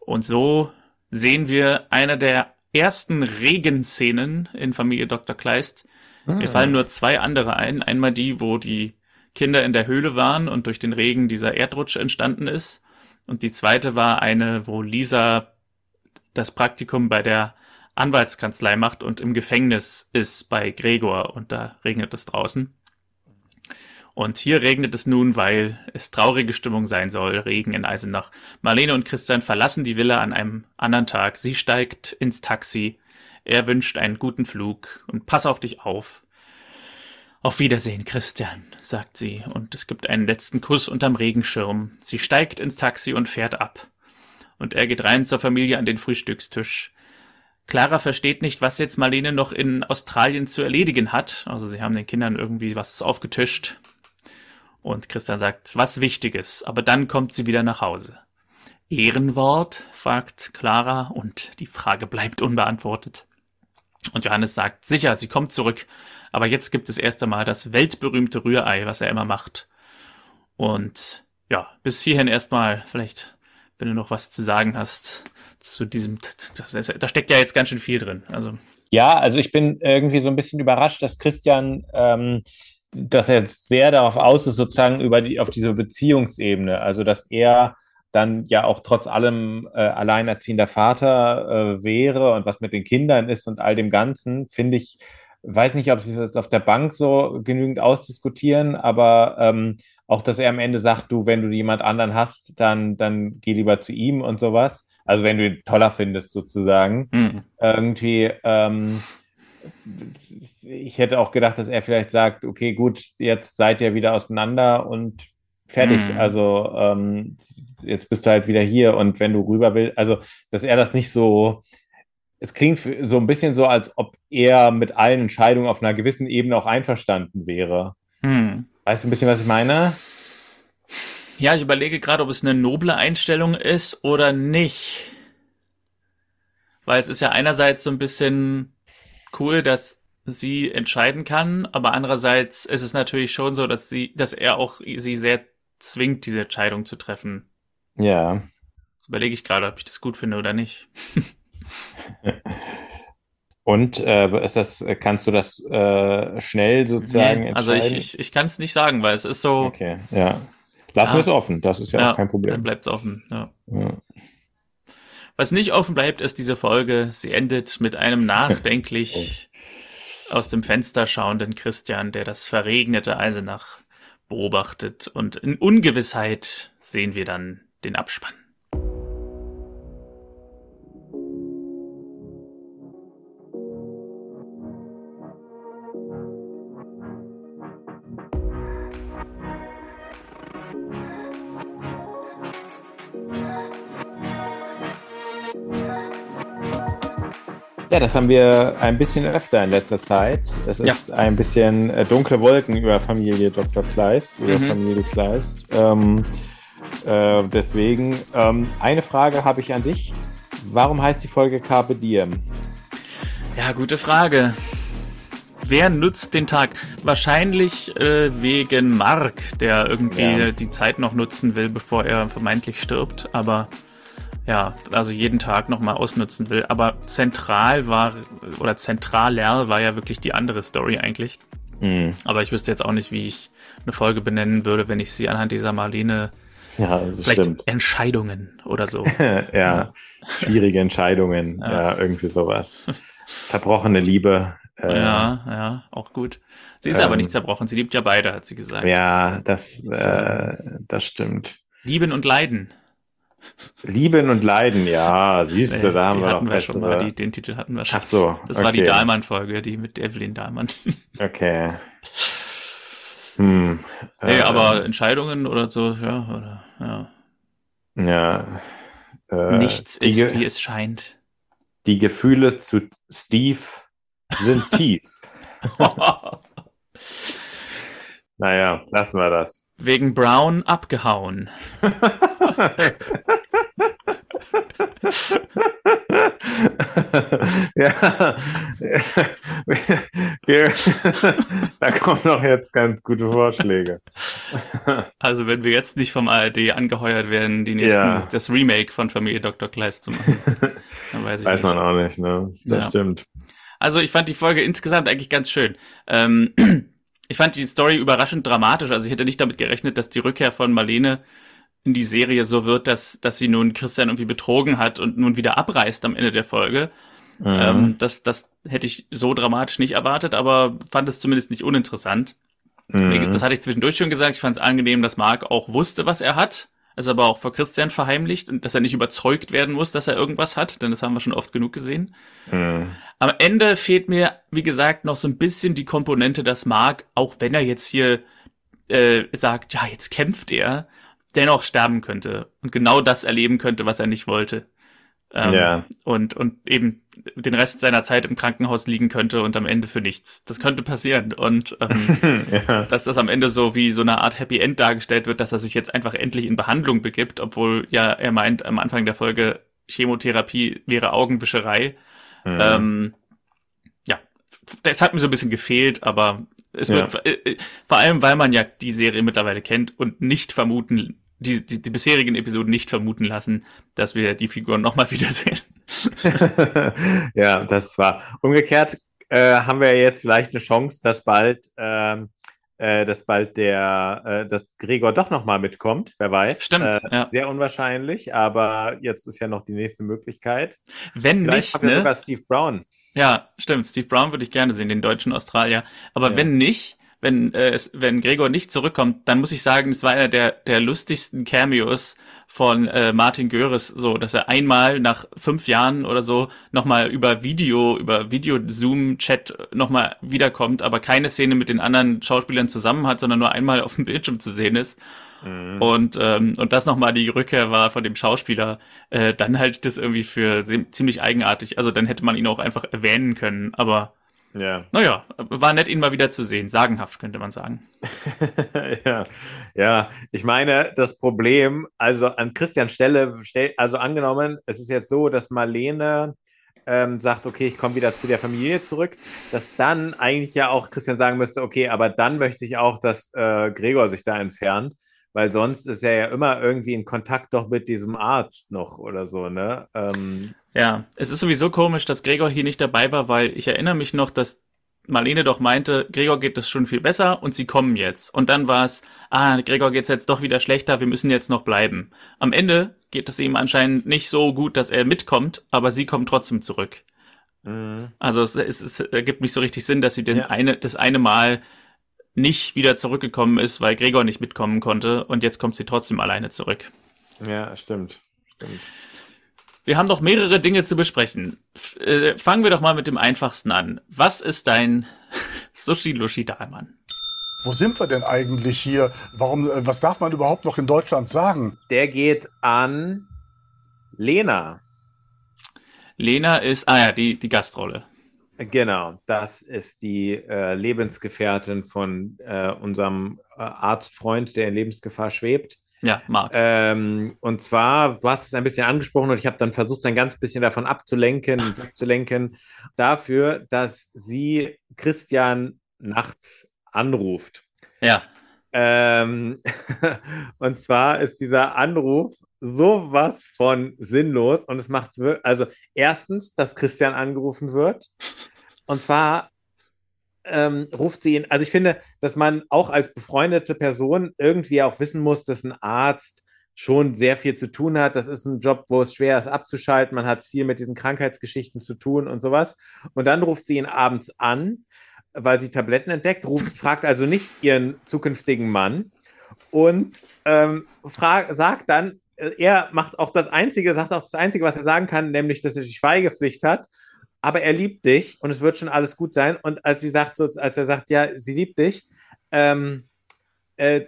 Und so sehen wir eine der ersten Regenszenen in Familie Dr. Kleist. Mhm. Mir fallen nur zwei andere ein. Einmal die, wo die Kinder in der Höhle waren und durch den Regen dieser Erdrutsch entstanden ist. Und die zweite war eine, wo Lisa das Praktikum bei der Anwaltskanzlei macht und im Gefängnis ist bei Gregor und da regnet es draußen. Und hier regnet es nun, weil es traurige Stimmung sein soll, Regen in Eisenach. Marlene und Christian verlassen die Villa an einem anderen Tag. Sie steigt ins Taxi. Er wünscht einen guten Flug und pass auf dich auf. Auf Wiedersehen, Christian, sagt sie, und es gibt einen letzten Kuss unterm Regenschirm. Sie steigt ins Taxi und fährt ab. Und er geht rein zur Familie an den Frühstückstisch. Clara versteht nicht, was jetzt Marlene noch in Australien zu erledigen hat. Also sie haben den Kindern irgendwie was aufgetischt. Und Christian sagt, was Wichtiges, aber dann kommt sie wieder nach Hause. Ehrenwort? fragt Clara und die Frage bleibt unbeantwortet. Und Johannes sagt, sicher, sie kommt zurück, aber jetzt gibt es erst einmal das weltberühmte Rührei, was er immer macht. Und ja, bis hierhin erstmal, vielleicht, wenn du noch was zu sagen hast zu diesem, das ist, da steckt ja jetzt ganz schön viel drin. Also. Ja, also ich bin irgendwie so ein bisschen überrascht, dass Christian ähm, dass er sehr darauf aus ist, sozusagen über die, auf diese Beziehungsebene, also dass er dann ja auch trotz allem äh, alleinerziehender Vater äh, wäre und was mit den Kindern ist und all dem Ganzen, finde ich, weiß nicht, ob sie es jetzt auf der Bank so genügend ausdiskutieren, aber ähm, auch, dass er am Ende sagt, du, wenn du jemand anderen hast, dann, dann geh lieber zu ihm und sowas. Also wenn du ihn toller findest, sozusagen. Mhm. Irgendwie, ähm, ich hätte auch gedacht, dass er vielleicht sagt, okay, gut, jetzt seid ihr wieder auseinander und fertig. Mhm. Also ähm, jetzt bist du halt wieder hier und wenn du rüber willst, also dass er das nicht so, es klingt so ein bisschen so, als ob er mit allen Entscheidungen auf einer gewissen Ebene auch einverstanden wäre. Mhm. Weißt du ein bisschen, was ich meine? Ja, ich überlege gerade, ob es eine noble Einstellung ist oder nicht. Weil es ist ja einerseits so ein bisschen cool, dass sie entscheiden kann, aber andererseits ist es natürlich schon so, dass sie, dass er auch sie sehr zwingt, diese Entscheidung zu treffen. Ja. Jetzt überlege ich gerade, ob ich das gut finde oder nicht. [laughs] [laughs] Und äh, ist das, kannst du das äh, schnell sozusagen Nee, entscheiden? also ich, ich, ich kann es nicht sagen, weil es ist so, Okay, ja. Lassen Ja. wir es offen, das ist ja, auch kein dann Problem. bleibt es offen. Ja. Ja. Was nicht offen bleibt, ist diese Folge. Sie endet mit einem [laughs] nachdenklich aus dem Fenster schauenden Christian, der das verregnete Eisenach beobachtet. Und in Ungewissheit sehen wir dann den Abspann. Ja, das haben wir ein bisschen öfter in letzter Zeit. Es ist ein bisschen äh, dunkle Wolken über Familie Dr. Kleist, über Mhm. Familie Kleist. Ähm, äh, deswegen, ähm, eine Frage habe ich an dich. Warum heißt die Folge Carpe Diem? Ja, gute Frage. Wer nutzt den Tag? Wahrscheinlich äh, wegen Mark, der irgendwie Ja. die Zeit noch nutzen will, bevor er vermeintlich stirbt. Aber ja, also jeden Tag nochmal ausnutzen will. Aber zentral war, oder zentraler war ja wirklich die andere Story eigentlich. Hm. Aber ich wüsste jetzt auch nicht, wie ich eine Folge benennen würde, wenn ich sie anhand dieser Marlene, Ja, das vielleicht stimmt. Entscheidungen oder so. [laughs] ja, schwierige Entscheidungen, Ja. ja. irgendwie sowas. Zerbrochene Liebe. Äh, ja, ja, auch gut. Sie ist aber ähm, nicht zerbrochen, sie liebt ja beide, hat sie gesagt. Ja, das, äh, das stimmt. Lieben und Leiden. Lieben und Leiden, ja, siehst du, Nee, da haben wir noch wir schon mal, die, den Titel hatten wir schon. Ach so, Das war die okay. Dahlmann-Folge, die mit Evelyn Dahlmann. [laughs] Okay. Hm. nee, äh, aber Entscheidungen oder so, ja, oder, ja. Ja. Äh, Nichts ist, Ge- wie es scheint. die Gefühle zu Steve sind tief. [laughs] Naja, lassen wir das. Wegen Brown abgehauen. [laughs] ja, wir, da kommen noch jetzt ganz gute Vorschläge. Also wenn wir jetzt nicht vom ARD angeheuert werden, die nächsten, Ja. das Remake von Familie Dr. Kleist zu machen, dann weiß ich Weiß nicht. man auch nicht, ne? Das Ja. stimmt. Also ich fand die Folge insgesamt eigentlich ganz schön. Ähm, ich fand die Story überraschend dramatisch. Also ich hätte nicht damit gerechnet, dass die Rückkehr von Marlene in die Serie so wird, dass, dass sie nun Christian irgendwie betrogen hat und nun wieder abreißt am Ende der Folge. Mhm. Ähm, das, das hätte ich so dramatisch nicht erwartet, aber fand es zumindest nicht uninteressant. Mhm. Das hatte ich zwischendurch schon gesagt. Ich fand es angenehm, dass Marc auch wusste, was er hat, es aber auch vor Christian verheimlicht und dass er nicht überzeugt werden muss, dass er irgendwas hat, denn das haben wir schon oft genug gesehen. Mhm. Am Ende fehlt mir, wie gesagt, noch so ein bisschen die Komponente, dass Mark, auch wenn er jetzt hier äh, sagt, ja, jetzt kämpft er, dennoch sterben könnte und genau das erleben könnte, was er nicht wollte. Ähm, Ja. und, und eben den Rest seiner Zeit im Krankenhaus liegen könnte und am Ende für nichts. Das könnte passieren. Und ähm, [laughs] ja. dass das am Ende so wie so eine Art Happy End dargestellt wird, dass er sich jetzt einfach endlich in Behandlung begibt, obwohl ja er meint am Anfang der Folge, Chemotherapie wäre Augenwischerei. Mhm. Ähm, ja, das hat mir so ein bisschen gefehlt, aber es Ja. wird äh, äh, vor allem, weil man ja die Serie mittlerweile kennt und nicht vermuten, die, die, die bisherigen Episoden nicht vermuten lassen, dass wir die Figuren nochmal [laughs] wiedersehen. [laughs] ja, das war. Umgekehrt äh, haben wir jetzt vielleicht eine Chance, dass bald, ähm, äh, dass bald der, äh, dass Gregor doch nochmal mitkommt. Wer weiß. Stimmt, Äh, ja. Sehr unwahrscheinlich, aber jetzt ist ja noch die nächste Möglichkeit. Wenn Vielleicht nicht, ne? sogar Steve Brown. Ja, stimmt. Steve Brown würde ich gerne sehen, den deutschen Australier. Aber Ja. wenn nicht, wenn, äh, es, wenn Gregor nicht zurückkommt, dann muss ich sagen, es war einer der, der lustigsten Cameos von äh, Martin Göres, so, dass er einmal nach fünf Jahren oder so nochmal über Video, über Video-Zoom-Chat nochmal wiederkommt, aber keine Szene mit den anderen Schauspielern zusammen hat, sondern nur einmal auf dem Bildschirm zu sehen ist. Mhm. Und, ähm, und das nochmal die Rückkehr war von dem Schauspieler, äh, dann halte ich das irgendwie für ziemlich eigenartig. Also dann hätte man ihn auch einfach erwähnen können, aber Ja. Naja, war nett, ihn mal wieder zu sehen. Sagenhaft, könnte man sagen. [laughs] ja, ja, ich meine, das Problem, also an Christians Stelle, stell, also angenommen, es ist jetzt so, dass Marlene ähm, sagt, okay, ich komme wieder zu der Familie zurück, dass dann eigentlich ja auch Christian sagen müsste, okay, aber dann möchte ich auch, dass äh, Gregor sich da entfernt, weil sonst ist er ja immer irgendwie in Kontakt doch mit diesem Arzt noch oder so, ne? Ähm, ja, es ist sowieso komisch, dass Gregor hier nicht dabei war, weil ich erinnere mich noch, dass Marlene doch meinte, Gregor geht es schon viel besser und sie kommen jetzt. Und dann war es, ah, Gregor geht es jetzt doch wieder schlechter, wir müssen jetzt noch bleiben. Am Ende geht es ihm anscheinend nicht so gut, dass er mitkommt, aber sie kommen trotzdem zurück. Mhm. Also es, es, es, ergibt nicht so richtig Sinn, dass sie den ja. eine, das eine Mal nicht wieder zurückgekommen ist, weil Gregor nicht mitkommen konnte und jetzt kommt sie trotzdem alleine zurück. Ja, stimmt. Stimmt. Wir haben doch mehrere Dinge zu besprechen. F äh, fangen wir doch mal mit dem einfachsten an. Was ist dein [laughs] Sushi Lushi Dahlmann? Wo sind wir denn eigentlich hier? Warum, äh, was darf man überhaupt noch in Deutschland sagen? Der geht an Lena. Lena ist, ah ja, die, die Gastrolle. Genau, das ist die äh, Lebensgefährtin von äh, unserem äh, Arztfreund, der in Lebensgefahr schwebt. Ja, Marc. Ähm, und zwar, du hast es ein bisschen angesprochen und ich habe dann versucht, ein ganz bisschen davon abzulenken, [laughs] abzulenken, dafür, dass sie Christian nachts anruft. Ja. Ähm, [laughs] und zwar ist dieser Anruf sowas von sinnlos und es macht, also erstens, dass Christian angerufen wird. Und zwar ähm, ruft sie ihn, also ich finde, dass man auch als befreundete Person irgendwie auch wissen muss, dass ein Arzt schon sehr viel zu tun hat. Das ist ein Job, wo es schwer ist abzuschalten. Man hat viel mit diesen Krankheitsgeschichten zu tun und sowas. Und dann ruft sie ihn abends an, weil sie Tabletten entdeckt, ruft, fragt also nicht ihren zukünftigen Mann und ähm, sagt dann, äh, er macht auch das Einzige, sagt auch das Einzige, was er sagen kann, nämlich, dass er die Schweigepflicht hat aber er liebt dich und es wird schon alles gut sein. Und als sie sagt, als er sagt, ja, sie liebt dich, ähm, äh,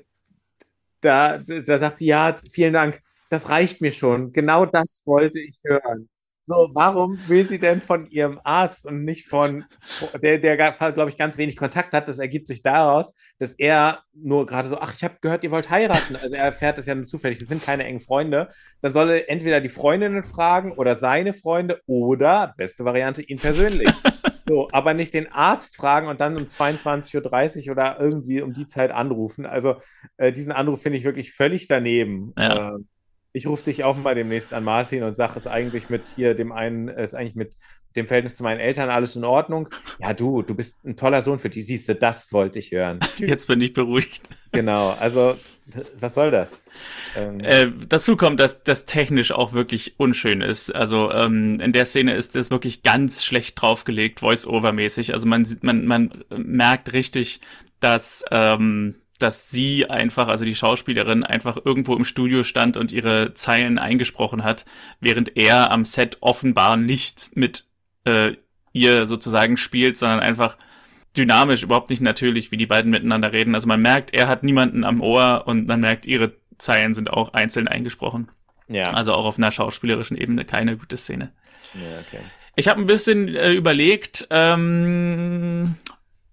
da, da sagt sie, ja, vielen Dank, das reicht mir schon. Genau das wollte ich hören. So, warum will sie denn von ihrem Arzt und nicht von, der, der glaube ich, ganz wenig Kontakt hat? Das ergibt sich daraus, dass er nur gerade so, ach, ich habe gehört, ihr wollt heiraten. Also er erfährt das ja nur zufällig, das sind keine engen Freunde. Dann soll er entweder die Freundinnen fragen oder seine Freunde oder, beste Variante, ihn persönlich. [laughs] So, aber nicht den Arzt fragen und dann um 22.30 Uhr oder irgendwie um die Zeit anrufen. Also äh, diesen Anruf finde ich wirklich völlig daneben. Ja. Äh, ich rufe dich auch mal demnächst an Martin und sage, ist eigentlich mit hier dem einen, ist eigentlich mit dem Verhältnis zu meinen Eltern alles in Ordnung? Ja, du, du bist ein toller Sohn für die. Siehst du, das wollte ich hören. [laughs] Jetzt bin ich beruhigt. Genau, also was soll das? Ähm, äh, dazu kommt, dass das technisch auch wirklich unschön ist. Also ähm, in der Szene ist das wirklich ganz schlecht draufgelegt, Voice-Over-mäßig. Also man, man, man merkt richtig, dass ähm, dass sie einfach, also die Schauspielerin, einfach irgendwo im Studio stand und ihre Zeilen eingesprochen hat, während er am Set offenbar nicht mit äh, ihr sozusagen spielt, sondern einfach dynamisch, überhaupt nicht natürlich, wie die beiden miteinander reden. Also man merkt, er hat niemanden am Ohr und man merkt, ihre Zeilen sind auch einzeln eingesprochen. Ja. Also auch auf einer schauspielerischen Ebene keine gute Szene. Ja, okay. Ich habe ein bisschen äh, überlegt, ähm,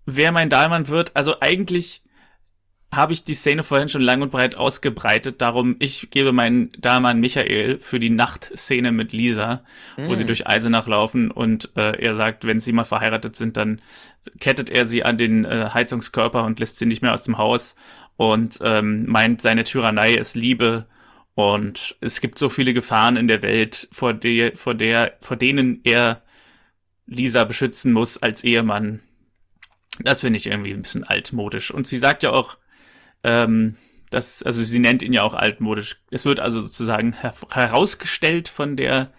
wer mein Dahlmann wird. Also eigentlich habe ich die Szene vorhin schon lang und breit ausgebreitet. Darum, ich gebe meinen Damen Michael für die Nachtszene mit Lisa, mm. wo sie mm. durch Eisenach laufen und äh, er sagt, wenn sie mal verheiratet sind, dann kettet er sie an den äh, Heizungskörper und lässt sie nicht mehr aus dem Haus und ähm, meint, seine Tyrannei ist Liebe und es gibt so viele Gefahren in der Welt, vor der, vor der, vor denen er Lisa beschützen muss als Ehemann. Das finde ich irgendwie ein bisschen altmodisch. Und sie sagt ja auch, ähm, das, also sie nennt ihn ja auch altmodisch. Es wird also sozusagen her herausgestellt von der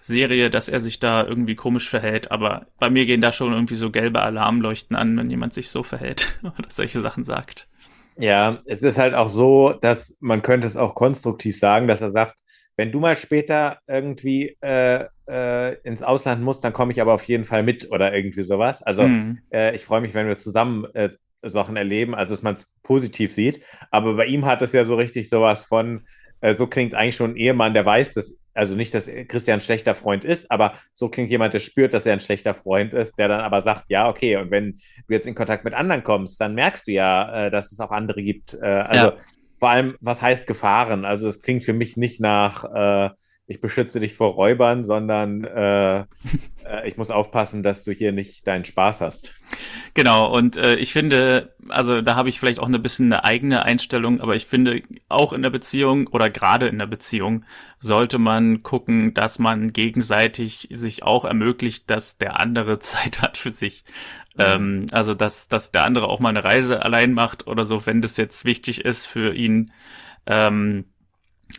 Serie, dass er sich da irgendwie komisch verhält. Aber bei mir gehen da schon irgendwie so gelbe Alarmleuchten an, wenn jemand sich so verhält [laughs] oder solche Sachen sagt. Ja, es ist halt auch so, dass man könnte es auch konstruktiv sagen, dass er sagt, wenn du mal später irgendwie äh, äh, ins Ausland musst, dann komme ich aber auf jeden Fall mit oder irgendwie sowas. Also mhm. äh, ich freue mich, wenn wir zusammen äh, Sachen erleben, also dass man es positiv sieht. Aber bei ihm hat es ja so richtig sowas von, Äh, so klingt eigentlich schon ein Ehemann, der weiß, dass, also nicht, dass Christian ein schlechter Freund ist, aber so klingt jemand, der spürt, dass er ein schlechter Freund ist, der dann aber sagt, ja, okay, und wenn du jetzt in Kontakt mit anderen kommst, dann merkst du ja, äh, dass es auch andere gibt. Äh, also ja. vor allem, was heißt Gefahren? Also es klingt für mich nicht nach äh, ich beschütze dich vor Räubern, sondern äh, äh, ich muss aufpassen, dass du hier nicht deinen Spaß hast. Genau, und äh, ich finde, also da habe ich vielleicht auch ein bisschen eine eigene Einstellung, aber ich finde, auch in der Beziehung oder gerade in der Beziehung sollte man gucken, dass man gegenseitig sich auch ermöglicht, dass der andere [laughs] Zeit hat für sich. Mhm. Ähm, also, dass, dass der andere auch mal eine Reise allein macht oder so, wenn das jetzt wichtig ist für ihn. Ähm,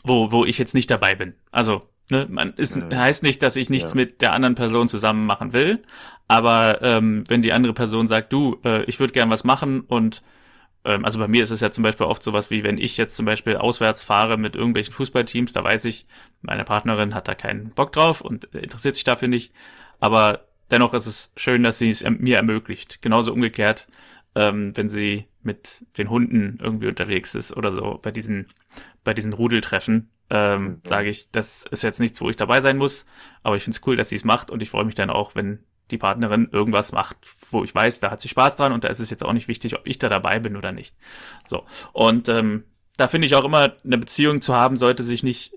wo, wo ich jetzt nicht dabei bin. Also, ne, man ist, mhm. heißt nicht, dass ich nichts ja. mit der anderen Person zusammen machen will, aber ähm, wenn die andere Person sagt, du, äh, ich würde gern was machen und ähm, also bei mir ist es ja zum Beispiel oft sowas wie, wenn ich jetzt zum Beispiel auswärts fahre mit irgendwelchen Fußballteams, da weiß ich, meine Partnerin hat da keinen Bock drauf und interessiert sich dafür nicht, aber dennoch ist es schön, dass sie es mir ermöglicht. Genauso umgekehrt, ähm, wenn sie mit den Hunden irgendwie unterwegs ist oder so bei diesen bei diesen Rudeltreffen ähm, mhm. sage ich, das ist jetzt nichts, wo ich dabei sein muss, aber ich finde es cool, dass sie es macht und ich freue mich dann auch, wenn die Partnerin irgendwas macht, wo ich weiß, da hat sie Spaß dran und da ist es jetzt auch nicht wichtig, ob ich da dabei bin oder nicht. So. Und ähm, da finde ich auch immer, eine Beziehung zu haben, sollte sich nicht,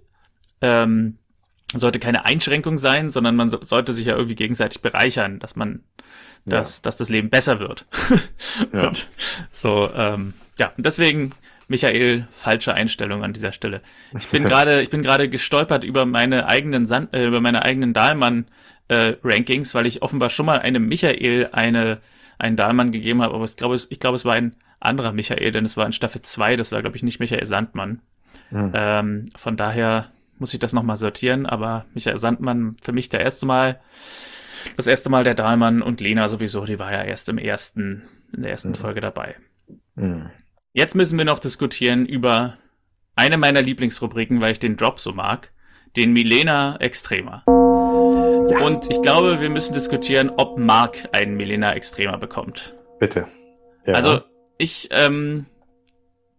ähm, sollte keine Einschränkung sein, sondern man so, sollte sich ja irgendwie gegenseitig bereichern, dass man, dass, ja. dass das Leben besser wird. [laughs] ja. Und so, ähm, ja, und deswegen Michael, falsche Einstellung an dieser Stelle. Ich bin [laughs] gerade, ich bin gerade gestolpert über meine eigenen Sand, äh, über meine eigenen Dahlmann äh, Rankings, weil ich offenbar schon mal einem Michael eine einen Dahlmann gegeben habe, aber ich glaube, ich glaube, es war ein anderer Michael, denn es war in Staffel 2, das war, glaube ich, nicht Michael Sandmann. Mhm. Ähm, von daher muss ich das nochmal sortieren, aber Michael Sandmann für mich der erste Mal, das erste Mal der Dahlmann und Lena sowieso, die war ja erst im ersten, in der ersten mhm. Folge dabei. Mhm. Jetzt müssen wir noch diskutieren über eine meiner Lieblingsrubriken, weil ich den Drop so mag, den Milena Extrema. Ja. Und ich glaube, wir müssen diskutieren, ob Mark einen Milena Extrema bekommt. Bitte. Ja. Also ich, ähm,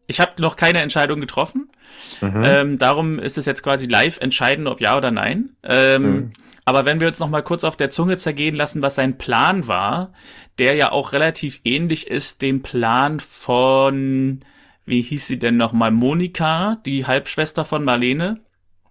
ich habe noch keine Entscheidung getroffen. Mhm. Ähm, darum ist es jetzt quasi live entscheiden, ob ja oder nein. Ähm, mhm. Aber wenn wir uns noch mal kurz auf der Zunge zergehen lassen, was sein Plan war, der ja auch relativ ähnlich ist dem Plan von, wie hieß sie denn noch mal, Monika, die Halbschwester von Marlene.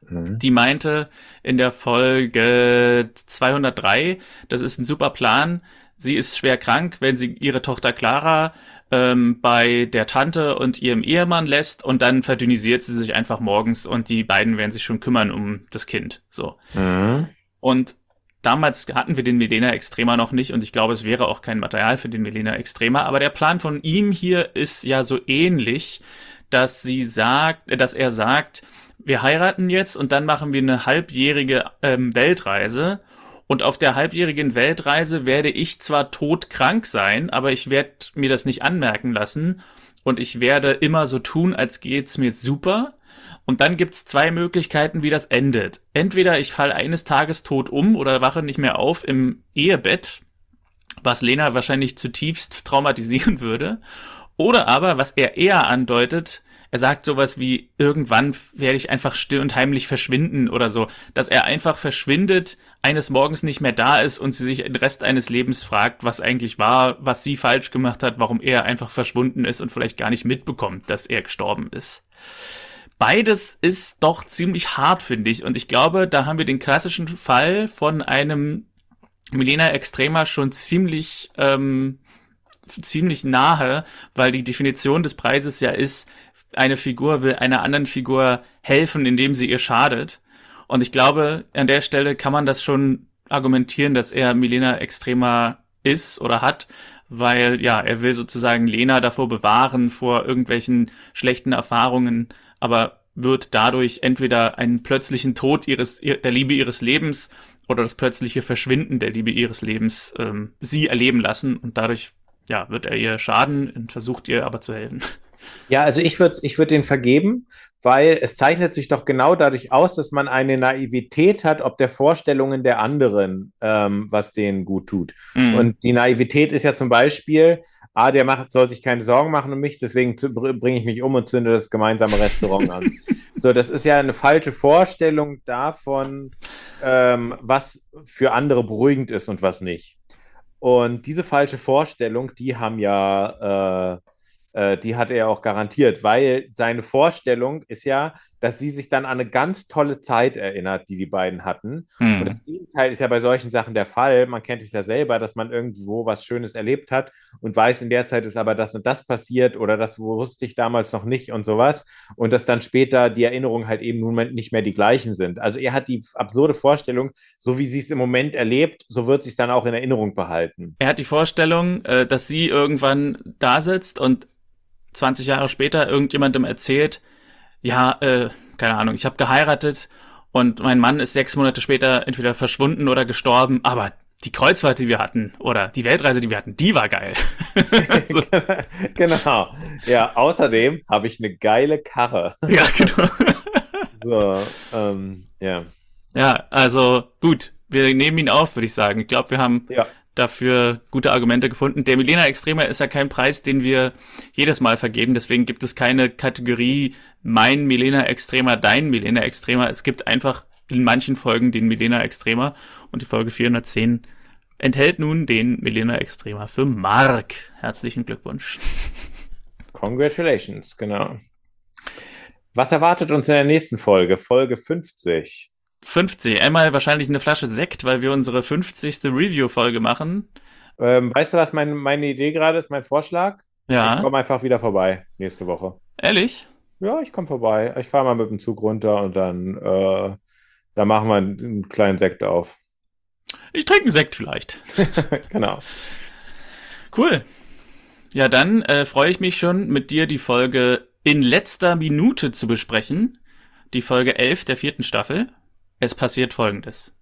Mhm. Die meinte in der Folge 203, das ist ein super Plan. Sie ist schwer krank, wenn sie ihre Tochter Clara ähm, bei der Tante und ihrem Ehemann lässt und dann verdünnisiert sie sich einfach morgens und die beiden werden sich schon kümmern um das Kind. So. Mhm. Und damals hatten wir den Melena Extrema noch nicht und ich glaube, es wäre auch kein Material für den Melena Extrema. Aber der Plan von ihm hier ist ja so ähnlich, dass sie sagt, dass er sagt, wir heiraten jetzt und dann machen wir eine halbjährige ähm, Weltreise. Und auf der halbjährigen Weltreise werde ich zwar todkrank sein, aber ich werde mir das nicht anmerken lassen. Und ich werde immer so tun, als geht's mir super. Und dann gibt's zwei Möglichkeiten, wie das endet. Entweder ich falle eines Tages tot um oder wache nicht mehr auf im Ehebett, was Lena wahrscheinlich zutiefst [laughs] traumatisieren würde. Oder aber, was er eher andeutet, er sagt sowas wie, irgendwann werde ich einfach still und heimlich verschwinden oder so, dass er einfach verschwindet, eines Morgens nicht mehr da ist und sie sich den Rest eines Lebens fragt, was eigentlich war, was sie falsch gemacht hat, warum er einfach verschwunden ist und vielleicht gar nicht mitbekommt, dass er gestorben ist. Beides ist doch ziemlich hart, finde ich. Und ich glaube, da haben wir den klassischen Fall von einem Milena Extrema schon ziemlich, ähm, ziemlich nahe, weil die Definition des Preises ja ist, eine Figur will einer anderen Figur helfen, indem sie ihr schadet. Und ich glaube, an der Stelle kann man das schon argumentieren, dass er Milena Extrema ist oder hat, weil ja, er will sozusagen Lena davor bewahren vor irgendwelchen schlechten Erfahrungen, aber wird dadurch entweder einen plötzlichen Tod ihres, der Liebe ihres Lebens oder das plötzliche Verschwinden der Liebe ihres Lebens ähm, sie erleben lassen und dadurch ja, wird er ihr schaden und versucht ihr aber zu helfen. [laughs] Ja, also ich würde ich würd den vergeben, weil es zeichnet sich doch genau dadurch aus, dass man eine Naivität hat, ob der Vorstellungen der anderen, ähm, was denen gut tut. Mhm. Und die Naivität ist ja zum Beispiel, ah, der macht, soll sich keine Sorgen machen um mich, deswegen bringe ich mich um und zünde das gemeinsame Restaurant an. [laughs] So, das ist ja eine falsche Vorstellung davon, ähm, was für andere beruhigend ist und was nicht. Und diese falsche Vorstellung, die haben ja äh, äh, die hat er auch garantiert, weil seine Vorstellung ist ja, dass sie sich dann an eine ganz tolle Zeit erinnert, die die beiden hatten. Hm. Und das Gegenteil ist ja bei solchen Sachen der Fall. Man kennt es ja selber, dass man irgendwo was Schönes erlebt hat und weiß, in der Zeit ist aber das und das passiert oder das wusste ich damals noch nicht und sowas. Und dass dann später die Erinnerungen halt eben nun nicht mehr die gleichen sind. Also er hat die absurde Vorstellung, so wie sie es im Moment erlebt, so wird sie es dann auch in Erinnerung behalten. Er hat die Vorstellung, äh, dass sie irgendwann da sitzt und 20 Jahre später irgendjemandem erzählt, ja, äh, keine Ahnung, ich habe geheiratet und mein Mann ist sechs Monate später entweder verschwunden oder gestorben, aber die Kreuzfahrt, die wir hatten, oder die Weltreise, die wir hatten, die war geil. [laughs] so. genau. Ja, außerdem habe ich eine geile Karre. [laughs] ja, genau. so, ähm, ja. Ja, also gut, wir nehmen ihn auf, würde ich sagen. Ich glaube, wir haben ja dafür gute Argumente gefunden. Der Milena Extremer ist ja kein Preis, den wir jedes Mal vergeben. Deswegen gibt es keine Kategorie mein Milena Extremer, dein Milena Extremer. Es gibt einfach in manchen Folgen den Milena Extremer und die Folge 410 enthält nun den Milena Extremer für Mark. Herzlichen Glückwunsch. Congratulations, genau. Was erwartet uns in der nächsten Folge? Folge 50. 50. Einmal wahrscheinlich eine Flasche Sekt, weil wir unsere 50. Review-Folge machen. Ähm, weißt du, was mein, meine Idee gerade ist, mein Vorschlag? Ja. Ich komme einfach wieder vorbei nächste Woche. Ehrlich? Ja, ich komme vorbei. Ich fahre mal mit dem Zug runter und dann, äh, dann machen wir einen, einen kleinen Sekt auf. Ich trinke einen Sekt vielleicht. [laughs] genau. Cool. Ja, dann äh, freue ich mich schon, mit dir die Folge in letzter Minute zu besprechen. Die Folge 11 der vierten Staffel. Es passiert Folgendes.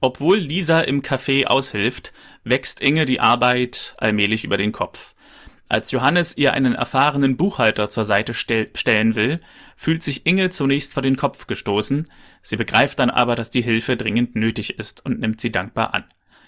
Obwohl Lisa im Café aushilft, wächst Inge die Arbeit allmählich über den Kopf. Als Johannes ihr einen erfahrenen Buchhalter zur Seite stell stellen will, fühlt sich Inge zunächst vor den Kopf gestoßen, sie begreift dann aber, dass die Hilfe dringend nötig ist und nimmt sie dankbar an.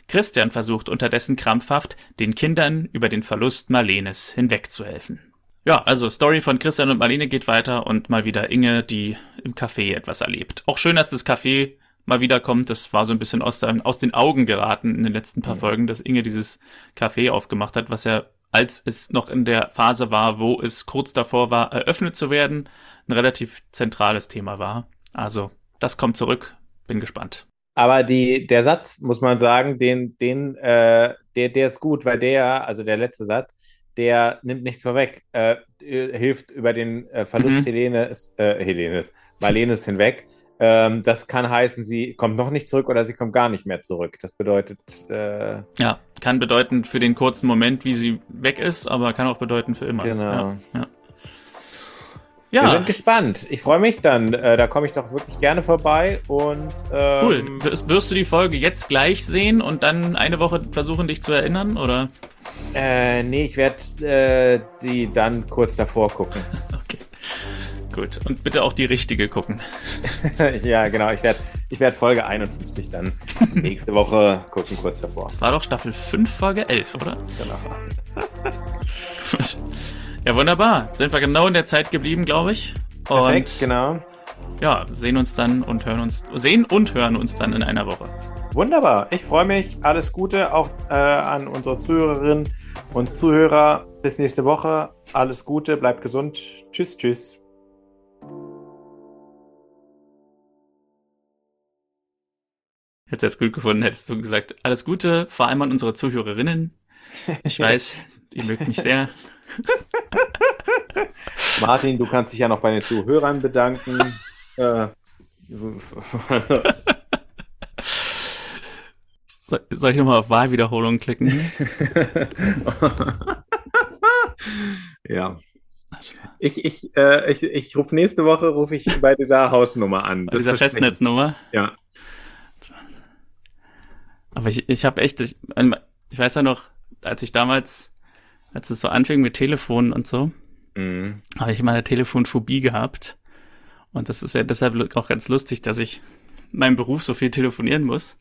Christian versucht unterdessen krampfhaft, den Kindern über den Verlust Marlenes hinwegzuhelfen. Ja, also Story von Christian und Marlene geht weiter und mal wieder Inge, die im Café etwas erlebt. Auch schön, dass das Café mal wieder kommt. Das war so ein bisschen aus, der, aus den Augen geraten in den letzten paar mhm. Folgen, dass Inge dieses Café aufgemacht hat, was ja, als es noch in der Phase war, wo es kurz davor war, eröffnet zu werden, ein relativ zentrales Thema war. Also, das kommt zurück. Bin gespannt. Aber die, der Satz, muss man sagen, den, den, äh, der, der ist gut, weil der, also der letzte Satz, der nimmt nichts vorweg, äh, hilft über den äh, Verlust mhm. Helenes, äh, Helenes, Marlenes hinweg. Ähm, das kann heißen, sie kommt noch nicht zurück oder sie kommt gar nicht mehr zurück. Das bedeutet. Äh, ja, kann bedeuten für den kurzen Moment, wie sie weg ist, aber kann auch bedeuten für immer. Genau. Ja, ja. Ja. Wir sind gespannt. Ich freue mich dann. Äh, da komme ich doch wirklich gerne vorbei. Und ähm, cool. Wirst du die Folge jetzt gleich sehen und dann eine Woche versuchen, dich zu erinnern, oder? Äh, nee, ich werde äh, die dann kurz davor gucken. [laughs] okay. Gut. Und bitte auch die richtige gucken. [laughs] ja, genau. Ich werde ich werd Folge 51 dann [laughs] nächste Woche gucken, kurz davor. Das war doch Staffel 5, Folge 11, oder? Genau. Ja, wunderbar. Sind wir genau in der Zeit geblieben, glaube ich. Und Perfekt, genau. Ja, sehen uns dann und hören uns, sehen und hören uns dann in einer Woche. Wunderbar. Ich freue mich. Alles Gute auch äh, an unsere Zuhörerinnen und Zuhörer. Bis nächste Woche. Alles Gute. Bleibt gesund. Tschüss, tschüss. Hätte es gut gefunden, hättest du gesagt, alles Gute, vor allem an unsere Zuhörerinnen. Ich [laughs] weiß, ihr mögt mich sehr. [laughs] Martin, du kannst dich ja noch bei den Zuhörern bedanken. [laughs] äh, soll ich nochmal auf Wahlwiederholung klicken? [laughs] ja. Ich, ich, äh, ich, ich rufe nächste Woche rufe ich bei dieser Hausnummer an. Bei dieser Festnetznummer? Ja. Aber ich, ich habe echt, ich, ich weiß ja noch, als ich damals, als es so anfing mit Telefonen und so, mhm. habe ich immer eine Telefonphobie gehabt. Und das ist ja deshalb auch ganz lustig, dass ich meinem Beruf so viel telefonieren muss.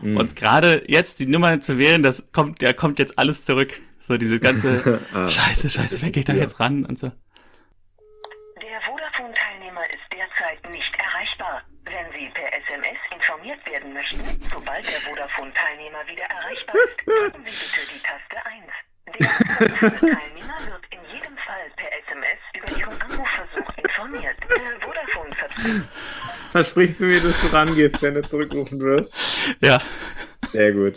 Mhm. Und gerade jetzt die Nummer zu wählen, das kommt, ja, kommt jetzt alles zurück. So diese ganze [laughs] ah. Scheiße, Scheiße, wer geht da ja. jetzt ran und so. Der Vodafone-Teilnehmer ist derzeit nicht erreichbar. Wenn Sie per SMS informiert werden möchten, sobald der Vodafone-Teilnehmer wieder erreichbar ist, drücken Sie bitte die Taste 1. Der Teilnehmer wird in jedem Fall per SMS über Ihren Anrufversuch informiert. Der Vodafone-Vertrag. Versprichst du mir, dass du rangehst, wenn du zurückrufen wirst? Ja. Sehr gut.